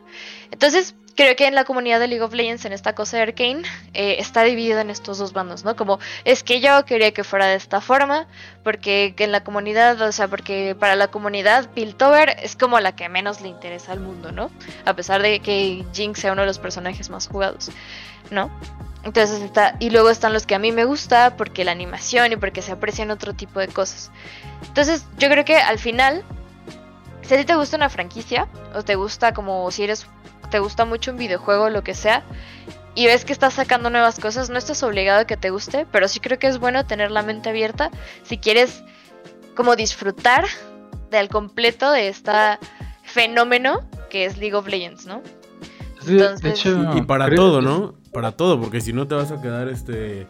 Entonces, creo que en la comunidad de League of Legends, en esta cosa de Arkane, eh, está dividida en estos dos bandos, ¿no? Como es que yo quería que fuera de esta forma, porque que en la comunidad, o sea, porque para la comunidad Piltover es como la que menos le interesa al mundo, ¿no? A pesar de que Jinx sea uno de los personajes más jugados, ¿no? Entonces está, y luego están los que a mí me gusta, porque la animación y porque se aprecian otro tipo de cosas. Entonces, yo creo que al final, si a ti te gusta una franquicia, o te gusta como si eres te gusta mucho un videojuego o lo que sea, y ves que estás sacando nuevas cosas, no estás obligado a que te guste, pero sí creo que es bueno tener la mente abierta si quieres como disfrutar de al completo de este fenómeno que es League of Legends, ¿no? Sí, de Entonces- hecho, Y para todo, ¿no? Para todo, porque si no te vas a quedar este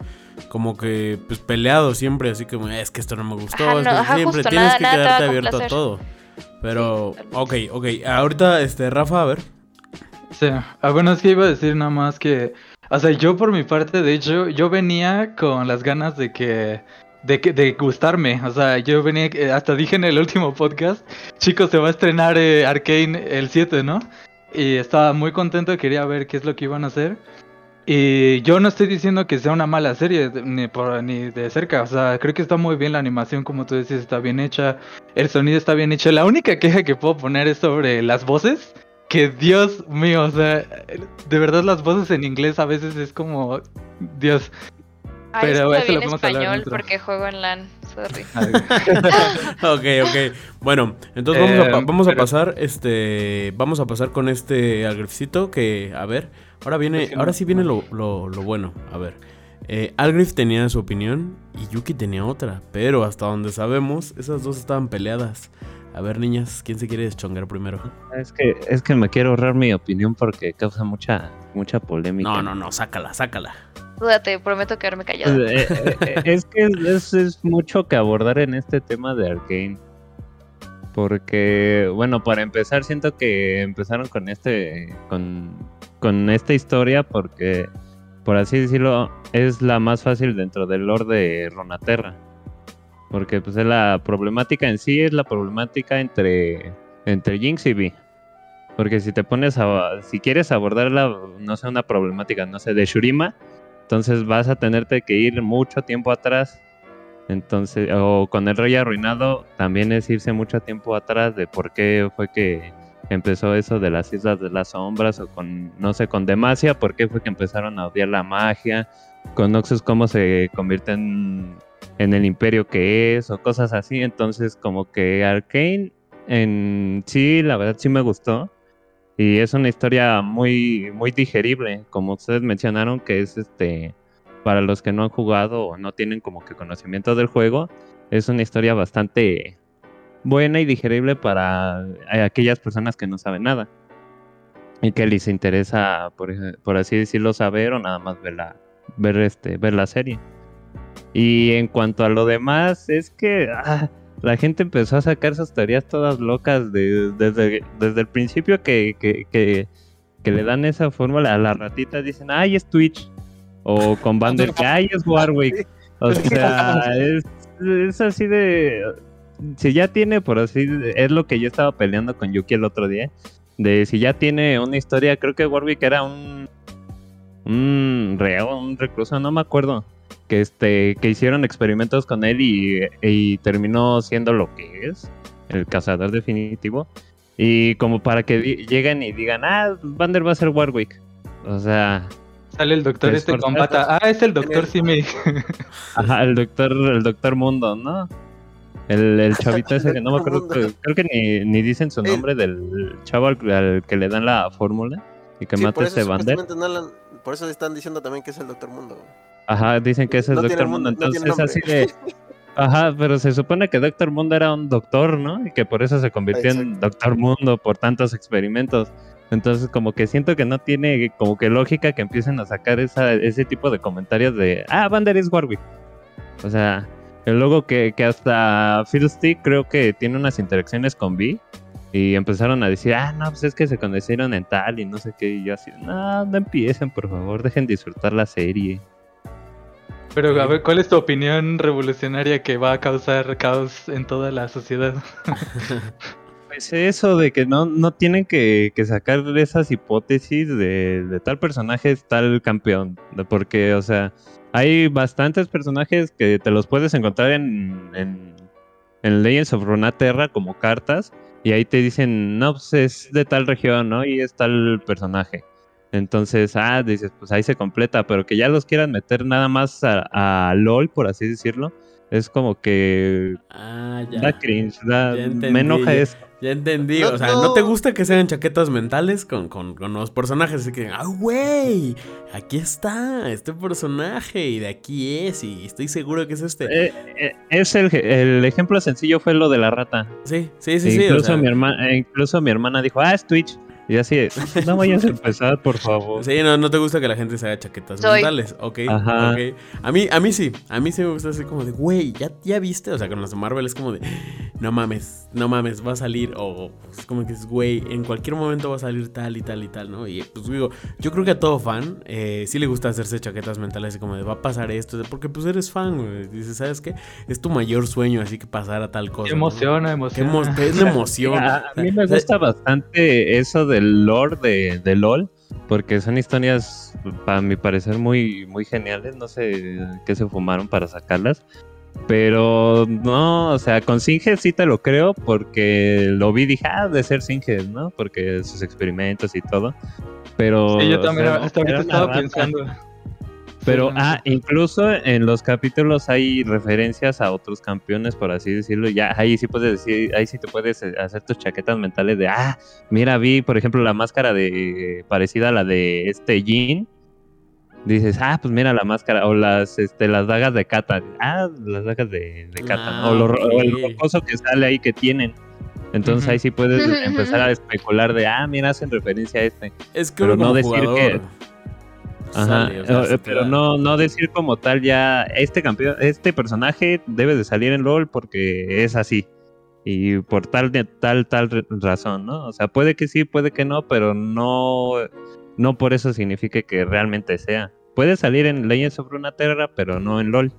como que pues peleado siempre, así como es que esto no me gustó, Ajá, no, ajá, siempre justo, tienes nada- que nada quedarte abierto a todo. Pero, Sí, ok, ok. Ahorita, este, Rafa, a ver. Sí, ah, bueno, es que iba a decir nada más que, o sea, yo por mi parte, de hecho, yo venía con las ganas de que, de que, de gustarme, o sea, yo venía, eh, hasta dije en el último podcast, chicos, se va a estrenar eh, Arkane el 7, ¿no? Y estaba muy contento, quería ver qué es lo que iban a hacer. Y yo no estoy diciendo que sea una mala serie, ni, por, ni de cerca, o sea, creo que está muy bien la animación, como tú decís, está bien hecha, el sonido está bien hecho. La única queja que puedo poner es sobre las voces, que Dios mío, o sea, de verdad las voces en inglés a veces es como, Dios. Ay, Pero es eso lo en español porque juego en LAN, sorry. [laughs] [laughs] Ok, ok. Bueno, entonces vamos, a, pero- pasar, este, vamos a pasar con este Algrifcito que, a ver, ahora viene, Es que no- ahora sí viene lo, lo, lo bueno, a ver. Eh, Algrif tenía su opinión y Yuki tenía otra, pero hasta donde sabemos, esas dos estaban peleadas. A ver, niñas, ¿quién se quiere deschongar primero? Es que, es que me quiero ahorrar mi opinión porque causa mucha, mucha polémica. No, no, no, sácala, sácala. Dúdate, prometo quedarme callada. eh, eh, eh, es que es, es mucho que abordar en este tema de Arkane. Porque, bueno, para empezar, siento que empezaron con este. con, con esta historia porque, por así decirlo, es la más fácil dentro del lore de Ronaterra. Porque pues es la problemática en sí, es la problemática entre, entre Jinx y Vi. Porque si te pones a. si quieres abordarla, no sé, una problemática, no sé, de Shurima, entonces vas a tenerte que ir mucho tiempo atrás. Entonces, o con el rey arruinado, también es irse mucho tiempo atrás de por qué fue que empezó eso de las Islas de las Sombras, o con, no sé, con Demacia, por qué fue que empezaron a odiar la magia, con Noxus cómo se convierte en, en el imperio que es, o cosas así. Entonces, como que Arkane, en sí, la verdad sí me gustó. Y es una historia muy, muy digerible, como ustedes mencionaron, que es este para los que no han jugado o no tienen como que conocimiento del juego, es una historia bastante buena y digerible para aquellas personas que no saben nada y que les interesa, por, por así decirlo, saber o nada más ver la, ver este, ver la serie. Y en cuanto a lo demás, es que ah, la gente empezó a sacar sus teorías todas locas de- desde, desde el principio que, que, que, que le dan esa fórmula a la ratita, dicen, ay, es Twitch. O con Bander, que ay, es Warwick. O sea, es, es así de. Si ya tiene, por así. Es lo que yo estaba peleando con Yuki el otro día. De si ya tiene una historia. Creo que Warwick era un. Un reo, un recluso, no me acuerdo. Que este. Que hicieron experimentos con él y, y terminó siendo lo que es. El cazador definitivo. Y como para que lleguen y digan, ah, Vander va a ser Warwick. O sea, Sale el doctor Te este con esforzaste. bata. Ah, es el doctor Simi. [laughs] Ajá, el doctor, el doctor Mundo, ¿no? El, el chavito ese que no me acuerdo, creo que ni, ni dicen su El- nombre del chavo al, al que le dan la fórmula y que Sí, mata por a eso este Vander. supuestamente no la- por eso están diciendo también que es el Doctor Mundo. Ajá, dicen que ese es No Doctor mun- Mundo, no entonces así nombre. de... Ajá, pero se supone que Doctor Mundo era un doctor, ¿no? Y que por eso se convirtió en. Doctor Mundo por tantos experimentos. Entonces como que siento que no tiene como que lógica que empiecen a sacar esa, ese tipo de comentarios de, ah, Vander es Warwick. O sea, el logo que, que hasta Fiddlestick creo que tiene unas interacciones con Vi. Y empezaron a decir, ah, no, pues es que se conocieron en tal y no sé qué. Y yo así, no, no empiecen, por favor, dejen disfrutar la serie. Pero a ver, ¿cuál es tu opinión revolucionaria que va a causar caos en toda la sociedad? [laughs] Pues eso de que no, no tienen que, que sacar esas hipótesis de, de tal personaje es tal campeón. Porque, o sea, hay bastantes personajes que te los puedes encontrar en, en, en Legends of Runeterra como cartas. Y ahí te dicen, no, pues es de tal región, ¿no? Y es tal personaje. Entonces, ah, dices, pues ahí se completa. Pero que ya los quieran meter nada más a, a LOL, por así decirlo. Es como que Ah, ya. da cringe, da, Ya entendí, me enoja ya. eso. Ya entendí, No, o sea, no. ¿no te gusta que sean chaquetas mentales con, con, con los personajes? Así que, ah, güey, aquí está, este personaje, y de aquí es, y estoy seguro que es este. Eh, eh, es el, el ejemplo sencillo fue lo de la rata. sí, sí, sí, sí. o incluso, sea, mi hermana, incluso mi hermana dijo, ah, es Twitch. Y así, de, no [laughs] vayas a empezar, por favor. Sí, no, no te gusta que la gente se haga chaquetas Soy. mentales, ok, Ajá. ok. A mí, a mí sí, a mí sí me gusta así como de, güey, ¿ya, ya viste, o sea, con los de Marvel es como de, no mames, no mames, va a salir, o es como que es, güey, en cualquier momento va a salir tal y tal y tal, ¿no? Y pues digo, yo creo que a todo fan eh, sí le gusta hacerse chaquetas mentales, así como de, va a pasar esto, porque pues eres fan, güey. Dices, ¿sabes qué? Es tu mayor sueño, así que pasara tal cosa. Qué ¿no? emociona, Qué emociona. emo- es la emoción. A, [laughs] a mí me gusta bastante eso del lore de, de LOL, porque son historias, para mi parecer, muy, muy geniales. No sé qué se fumaron para sacarlas. Pero no, o sea, con Singed sí te lo creo porque lo vi y dije, ah, de ser Singed, ¿no? Porque sus experimentos y todo. Pero. Sí, yo o también sea, hasta ahorita estaba pensando. Pero, Sí, ah, incluso en los capítulos hay referencias a otros campeones, por así decirlo. Ya, ahí sí puedes decir, ahí sí te puedes eh, hacer tus chaquetas mentales de, ah, mira, vi, por ejemplo, la máscara de parecida a la de este Jin. Dices, ah, pues mira la máscara, o las, este, las dagas de Kata. Ah, las dagas de, de Kata, Ah, o, lo o el rocoso que sale ahí que tienen. Entonces ahí sí puedes [laughs] empezar a especular de, ah, mira, hacen referencia a este. Es que pero no decir jugador que- Ajá, sale, o sea, eh, pero no, no decir como tal ya este campeón, este personaje debe de salir en LOL porque es así. Y por tal de tal tal razón, ¿no? O sea, puede que sí, puede que no, pero no no por eso significa que realmente sea. Puede salir en Legends of Runeterra, pero no en LOL.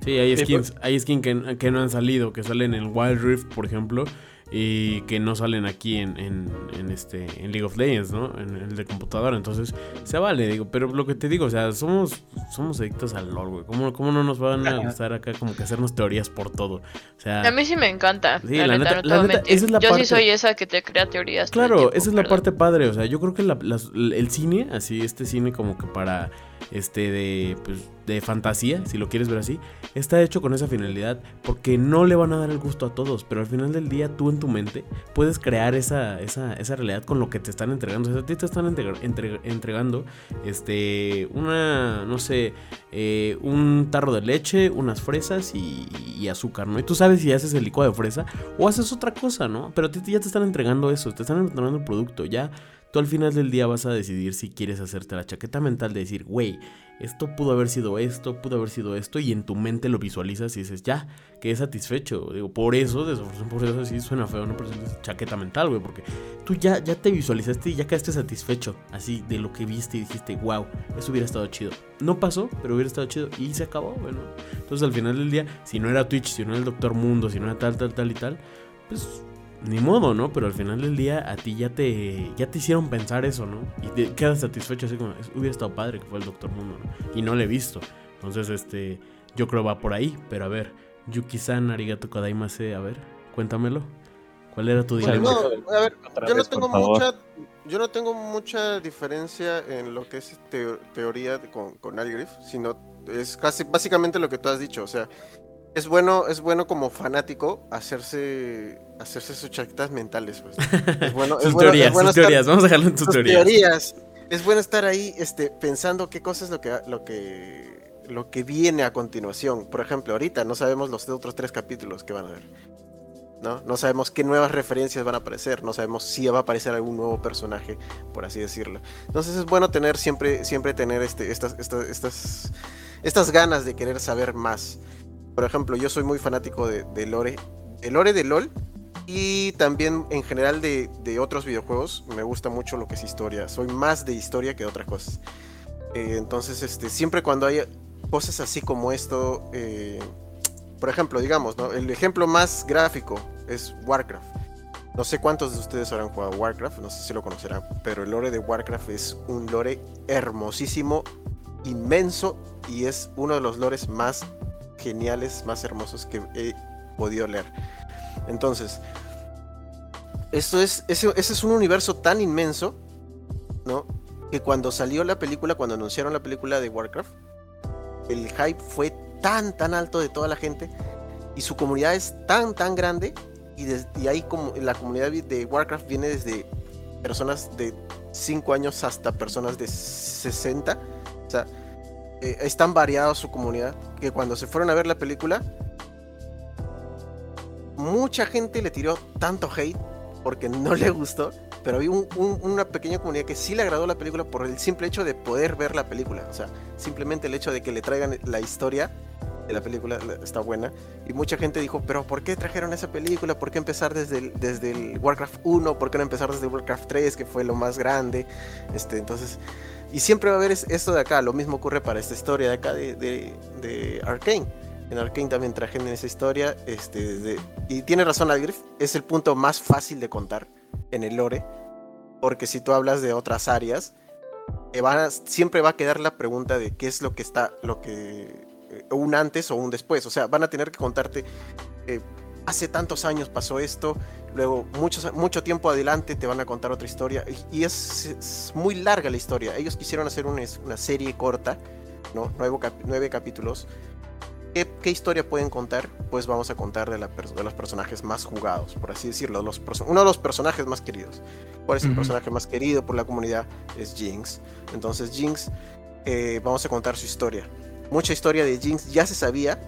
Sí, hay Sí, skins, hay skins que, que no han salido, que salen en Wild Rift, por ejemplo, y que no salen aquí en, en, en este en League of Legends, ¿no? En el de computadora. Entonces, se vale, digo, pero lo que te digo, o sea, somos, somos adictos al LOL, güey. ¿Cómo, ¿Cómo no nos van a gustar acá como que hacernos teorías por todo? O sea, A mí sí me encanta. Sí, la, la neta, no la esa es la Yo parte- sí soy esa que te crea teorías. Claro, tiempo, esa es la parte padre, o sea, yo creo que la- las- el cine, así, este cine como que para, este, de, pues, de fantasía, si lo quieres ver así, está hecho con esa finalidad, porque no le van a dar el gusto a todos, pero al final del día tú en tu mente puedes crear esa, esa, esa realidad con lo que te están entregando, o a ti te están entrega- entre- entregando, este, una, no sé, eh, un tarro de leche, unas fresas y, y azúcar, ¿no? Y tú sabes si haces el licuado de fresa o haces otra cosa, ¿no? Pero a ti ya te están entregando eso, te están entregando el producto, ya tú al final del día vas a decidir si quieres hacerte la chaqueta mental de decir, güey, esto pudo haber sido esto, pudo haber sido esto, y en tu mente lo visualizas y dices, ya, quedé satisfecho. Digo, por eso, por eso sí suena feo, no, pero es chaqueta mental, güey, porque tú ya, ya te visualizaste y ya quedaste satisfecho, así, de lo que viste y dijiste, wow, eso hubiera estado chido. No pasó, pero hubiera estado chido y se acabó, bueno. Entonces al final del día, si no era Twitch, si no era el Doctor Mundo, si no era tal, tal, tal y tal, pues ni modo, ¿no? Pero al final del día a ti ya te, ya te hicieron pensar eso, ¿no? Y te quedas satisfecho así como, hubiera estado padre que fue el Doctor Mundo, ¿no? Y no lo he visto. Entonces, este, yo creo va por ahí. Pero a ver, Yuki-san, arigato kodaimase, a ver, cuéntamelo. ¿Cuál era tu dilema? No, a ver, yo no tengo mucha, yo no tengo mucha diferencia en lo que es teoría con, con Algrif, sino es casi básicamente lo que tú has dicho, o sea, es bueno, es bueno como fanático hacerse hacerse sus chaquetas mentales, pues. Es bueno, [laughs] sus teorías, sus teorías, vamos a dejarlo en tus teorías. Es bueno estar ahí este, pensando qué cosa es lo que, lo que lo que viene a continuación. Por ejemplo, ahorita no sabemos los otros tres capítulos que van a ver. ¿no? No sabemos qué nuevas referencias van a aparecer, no sabemos si va a aparecer algún nuevo personaje, por así decirlo. Entonces es bueno tener siempre, siempre tener este, estas, estas, estas, estas ganas de querer saber más. Por ejemplo, yo soy muy fanático de, Lore. El Lore de LOL. Y también en general de, otros videojuegos. Me gusta mucho lo que es historia. Soy más de historia que de otras cosas. Eh, entonces, este, siempre cuando hay cosas así como esto. Eh, por ejemplo, digamos. El ejemplo más gráfico es Warcraft. No sé cuántos de ustedes habrán jugado Warcraft, no sé si lo conocerán, pero el lore de Warcraft es un lore hermosísimo, inmenso y es uno de los lores más geniales, más hermosos que he podido leer. Entonces, esto es, ese, es un universo tan inmenso, ¿no? Que cuando salió la película, cuando anunciaron la película de Warcraft, el hype fue tan, tan alto de toda la gente y su comunidad es tan, tan grande y, desde, ahí como la comunidad de Warcraft viene desde personas de 5 años hasta personas de 60. O sea, eh, es tan variada su comunidad que cuando se fueron a ver la película, mucha gente le tiró tanto hate porque no le gustó, pero había una pequeña comunidad que sí le agradó la película por el simple hecho de poder ver la película. O sea, simplemente el hecho de que le traigan la historia de la película está buena. Y mucha gente dijo, pero ¿por qué trajeron esa película? ¿Por qué empezar desde el, desde Warcraft 1? ¿Por qué no empezar desde Warcraft 3, que fue lo más grande? Este, entonces, y siempre va a haber esto de acá. Lo mismo ocurre para esta historia de acá de, Arkane. En Arkane también trajeron esa historia. Este, y tiene razón Algrif, es el punto más fácil de contar en el lore. Porque si tú hablas de otras áreas, siempre va a quedar la pregunta de qué es lo que está, lo que eh, un antes o un después. O sea, van a tener que contarte, eh, hace tantos años pasó esto, luego mucho, mucho tiempo adelante te van a contar otra historia. Y, es, muy larga la historia. Ellos quisieron hacer una, una serie corta, ¿no? Nueve, capítulos. ¿Qué, historia pueden contar? Pues vamos a contar de, la, de los personajes más jugados, por así decirlo. Los, uno de los personajes más queridos. ¿Cuál es el personaje más querido por la comunidad? Es Jinx. Entonces Jinx, eh, vamos a contar su historia mucha historia de Jinx ya se sabía,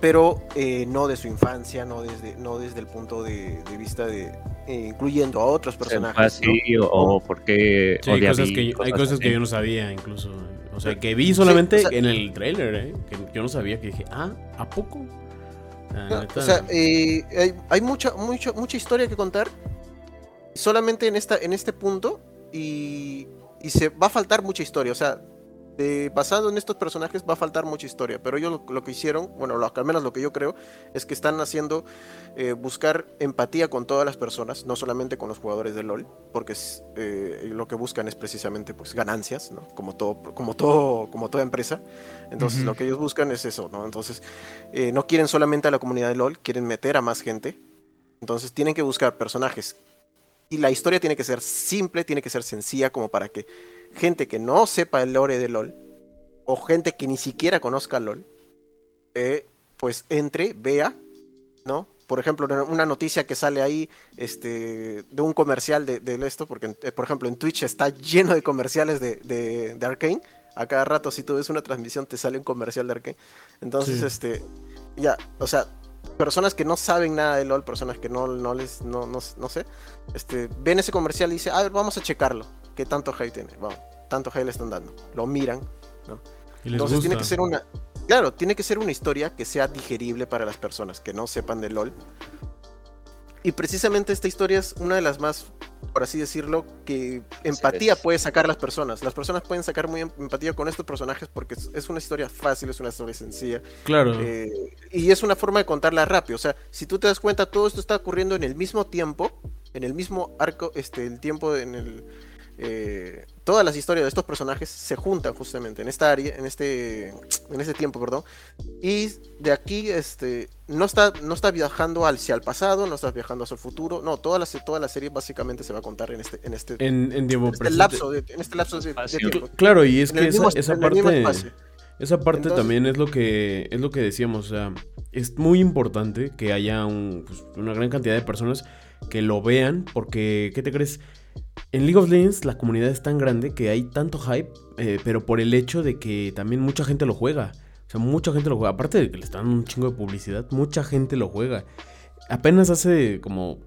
pero eh, no de su infancia, no desde, no desde el punto de, vista de eh, incluyendo a otros personajes. o, porque hay cosas, que, hay cosas que yo no sabía incluso. O sea, que vi solamente en el trailer, ¿eh? que yo no sabía, que dije, ah, ¿a poco? Ah, o sea, hay, hay, mucha, mucha, mucha historia que contar solamente en, esta, en este punto y, y se va a faltar mucha historia. O sea, basado en estos personajes va a faltar mucha historia, pero ellos lo, que hicieron, bueno, lo, al menos lo que yo creo, es que están haciendo eh, buscar empatía con todas las personas, no solamente con los jugadores de LOL, porque eh, lo que buscan es precisamente pues ganancias, ¿no? Como todo, como todo, como toda empresa. Entonces lo que ellos buscan es eso, ¿no? Entonces eh, no quieren solamente a la comunidad de LOL, quieren meter a más gente. Entonces tienen que buscar personajes y la historia tiene que ser simple, tiene que ser sencilla como para que gente que no sepa el lore de LOL, o gente que ni siquiera conozca LOL, eh, pues entre, vea, ¿no? Por ejemplo, una noticia que sale ahí este, de un comercial de, esto, porque eh, por ejemplo en Twitch está lleno de comerciales de, de, Arkane. A cada rato, si tú ves una transmisión, te sale un comercial de Arkane. Entonces, este, ya, o sea, personas que no saben nada de LOL, personas que no, no les, no, no, no sé, este, ven ese comercial y dicen, a ver, vamos a checarlo. ¿Qué tanto hate tiene? Vamos, tanto hate le están dando. Lo miran, ¿no? Y les Entonces tiene que ser una. Claro, tiene que ser una historia que sea digerible para las personas que no sepan de LOL. Y precisamente esta historia es una de las más, por así decirlo, que empatía puede sacar las personas. Las personas pueden sacar muy em- empatía con estos personajes porque es, es una historia fácil, es una historia sencilla. Claro. eh, y es una forma de contarla rápido. O sea, si tú te das cuenta, todo esto está ocurriendo en el mismo tiempo, en el mismo arco, este, el tiempo en el. Eh, todas las historias de estos personajes se juntan justamente en esta área, en este, en este tiempo, perdón. Y de aquí, este, no está, no está viajando hacia el pasado, no está viajando hacia el futuro. No, toda la, toda la serie básicamente se va a contar en este, en este, en, en este presente. lapso, de, en este lapso de, de Espacio. tiempo. Cl- Claro, y es En que esa, mismo- esa parte. Esa parte Entonces- también es lo que es lo que decíamos, o sea, es muy importante que haya un, pues, una gran cantidad de personas que lo vean, porque ¿qué te crees? En League of Legends la comunidad es tan grande que hay tanto hype, eh, pero por el hecho de que también mucha gente lo juega. O sea, mucha gente lo juega. Aparte de que le están dando un chingo de publicidad, mucha gente lo juega. Apenas hace como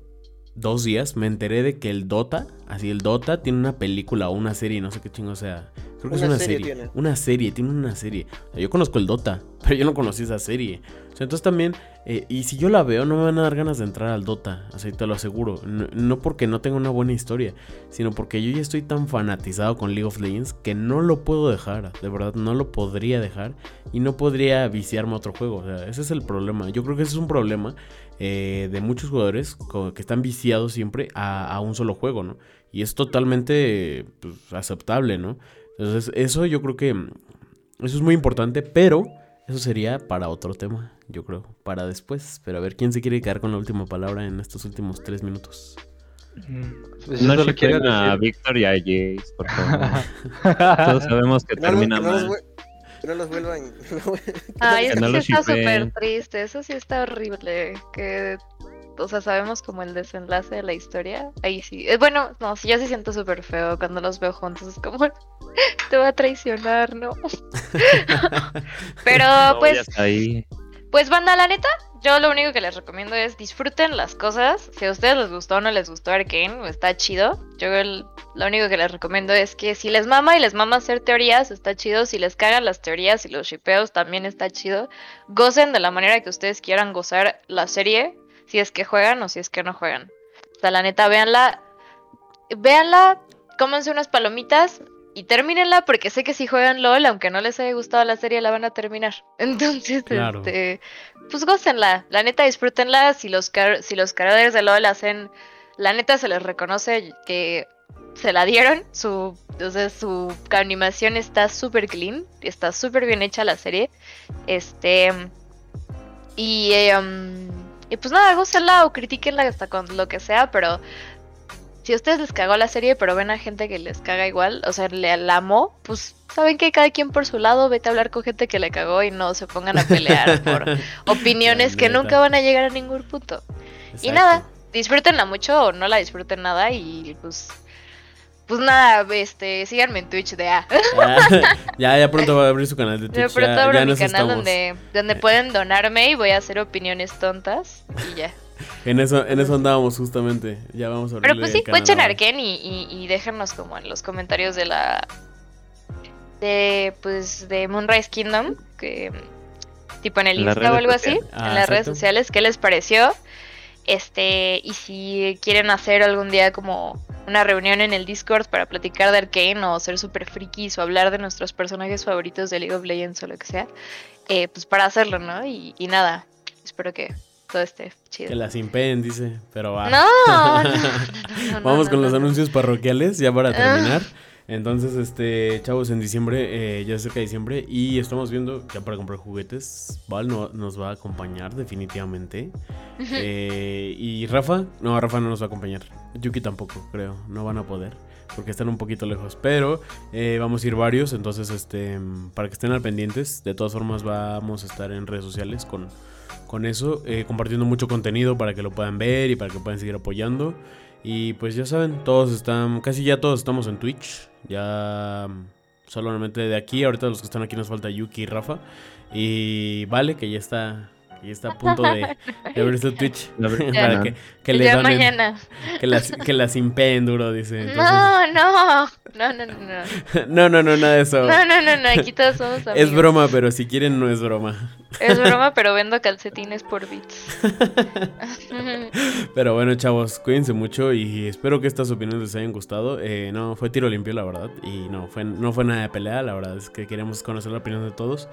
dos días me enteré de que el Dota, así el Dota, tiene una película o una serie, no sé qué chingo sea. Creo que es Una serie. Una serie, tiene una serie. O sea, yo conozco el Dota, [laughs] pero yo no conocí esa serie. O sea, entonces también, eh, y si yo la veo, no me van a dar ganas de entrar al Dota, así te lo aseguro. No, no porque no tenga una buena historia, sino porque yo ya estoy tan fanatizado con League of Legends que no lo puedo dejar. De verdad, no lo podría dejar y no podría viciarme a otro juego. O sea, ese es el problema. Yo creo que ese es un problema eh, de muchos jugadores que están viciados siempre a, a un solo juego, ¿no? Y es totalmente pues, aceptable, ¿no? Entonces, eso yo creo que mm, eso es muy importante, pero eso sería para otro tema, yo creo, para después. Pero a ver, ¿quién se quiere quedar con la última palabra en estos últimos tres minutos? Pues yo No quiero shippen a Víctor y a Jace, por favor. [laughs] Todos sabemos que no, termina no mal. Que no los vuelvan. [laughs] Ay, eso no sí está súper triste, eso sí está horrible. Que, o sea, sabemos como el desenlace de la historia. Ahí sí. Eh, bueno, no, sí, yo sí siento súper feo cuando los veo juntos. Es como, [laughs] te va a traicionar, ¿no? [laughs] Pero No, ya pues, está ahí. Pues banda, la neta, yo lo único que les recomiendo es disfruten las cosas. Si a ustedes les gustó o no les gustó Arkane, está chido. Yo lo único que les recomiendo es que si les mama y les mama hacer teorías, está chido. Si les cagan las teorías y los shipeos, también está chido. Gocen de la manera que ustedes quieran gozar la serie, si es que juegan o si es que no juegan. O sea, la neta, véanla. Véanla, cómense unas palomitas y termínenla porque sé que si juegan LOL, aunque no les haya gustado la serie, la van a terminar. [laughs] Entonces, Claro. este, pues gócenla. La neta, disfrútenla. Si los, car- si los creadores de LOL hacen, la neta se les reconoce que se la dieron. Su, entonces, su animación está súper clean. Está súper bien hecha la serie. Este. Y, eh, um, y pues nada, gócenla o critiquenla hasta con lo que sea, pero si a ustedes les cagó la serie, pero ven a gente que les caga igual, o sea, le la amó, pues saben que cada quien por su lado, vete a hablar con gente que le cagó y no se pongan a pelear por [laughs] opiniones que nunca van a llegar a ningún punto. Y nada, disfrútenla mucho o no la disfruten nada y pues pues nada, este, síganme en Twitch de A. Ah, [laughs] ya, ya pronto va a abrir su canal de Twitch. pronto ya, abro ya mi canal estamos. donde, donde pueden donarme y voy a hacer opiniones tontas y ya. En eso, en eso andábamos justamente. Ya vamos a abrir Pero pues sí, echen Arken y, y, y déjenos como en los comentarios de la de pues de Moonrise Kingdom, que tipo en el En Insta o algo así, sociales. Ah, en las redes sociales, qué les pareció. Este, y si quieren hacer algún día como una reunión en el Discord para platicar de Arkane o ser super frikis o hablar de nuestros personajes favoritos de League of Legends o lo que sea, eh, pues para hacerlo, ¿no? Y, y nada, espero que todo esté chido. Que las impen, dice. Pero va. No, no, no, no, no, [laughs] Vamos con los anuncios parroquiales, ya para Ah. terminar. Entonces, este, chavos, en diciembre, eh, ya cerca de diciembre, y estamos viendo ya para comprar juguetes. Val no- nos va a acompañar definitivamente. Eh, y Rafa, no, Rafa no nos va a acompañar. Yuki tampoco, creo, no van a poder. Porque están un poquito lejos. Pero eh, vamos a ir varios. Entonces, este. Para que estén al pendientes. De todas formas, vamos a estar en redes sociales con, con eso. eh, compartiendo mucho contenido para que lo puedan ver y para que puedan seguir apoyando. Y pues ya saben, todos están. Casi ya todos estamos en Twitch. Ya. Solamente de aquí. Ahorita los que están aquí nos falta Yuki y Rafa. Y vale, que ya está Y está a punto de, de abrir su Twitch. [laughs] [laughs] Para no. que, que le donen. mañana. Que la, que la simpen duro, dice. Entonces- No, no. No, no, no, no. [laughs] no, no, no, nada de eso. No, no, no, no. Aquí todos somos amigos. Es broma, pero si quieren no es broma. Es broma, pero vendo calcetines por bits. Pero bueno, chavos, cuídense mucho y espero que estas opiniones les hayan gustado. Eh, no, fue tiro limpio, la verdad. Y no fue, no fue nada de pelea, la verdad es que queremos conocer la opinión de todos.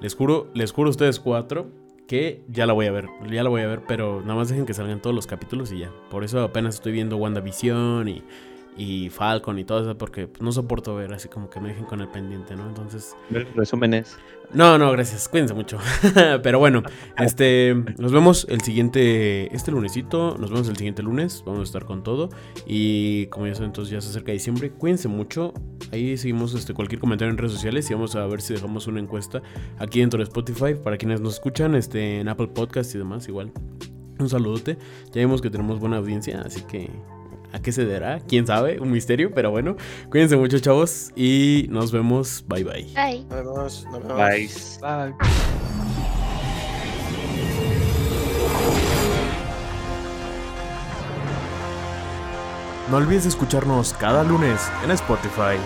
Les juro, les juro a ustedes cuatro que ya la voy a ver, ya la voy a ver, pero nada más dejen que salgan todos los capítulos y ya. Por eso apenas estoy viendo WandaVision y, y Falcon y todo eso, porque no soporto ver así como que me dejen con el pendiente, ¿no? Entonces, Resúmenes. no, no, gracias. Cuídense mucho. [laughs] Pero bueno, este, nos vemos el siguiente, este lunesito. Nos vemos el siguiente lunes. Vamos a estar con todo. Y como ya saben, entonces ya se acerca diciembre. Cuídense mucho. Ahí seguimos este, cualquier comentario en redes sociales y vamos a ver si dejamos una encuesta aquí dentro de Spotify para quienes nos escuchan este, en Apple Podcast y demás. Igual, un saludote. Ya vimos que tenemos buena audiencia, así que ¿a qué se dará? ¿Quién sabe? Un misterio, pero bueno. Cuídense mucho, chavos. Y nos vemos. Bye bye. Ay. Nos vemos, nos vemos. Bye. Bye. No olvides escucharnos cada lunes en Spotify.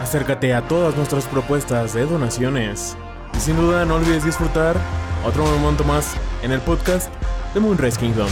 Acércate a todas nuestras propuestas de donaciones. Y sin duda no olvides disfrutar otro momento más en el podcast de Moonrise Kingdom.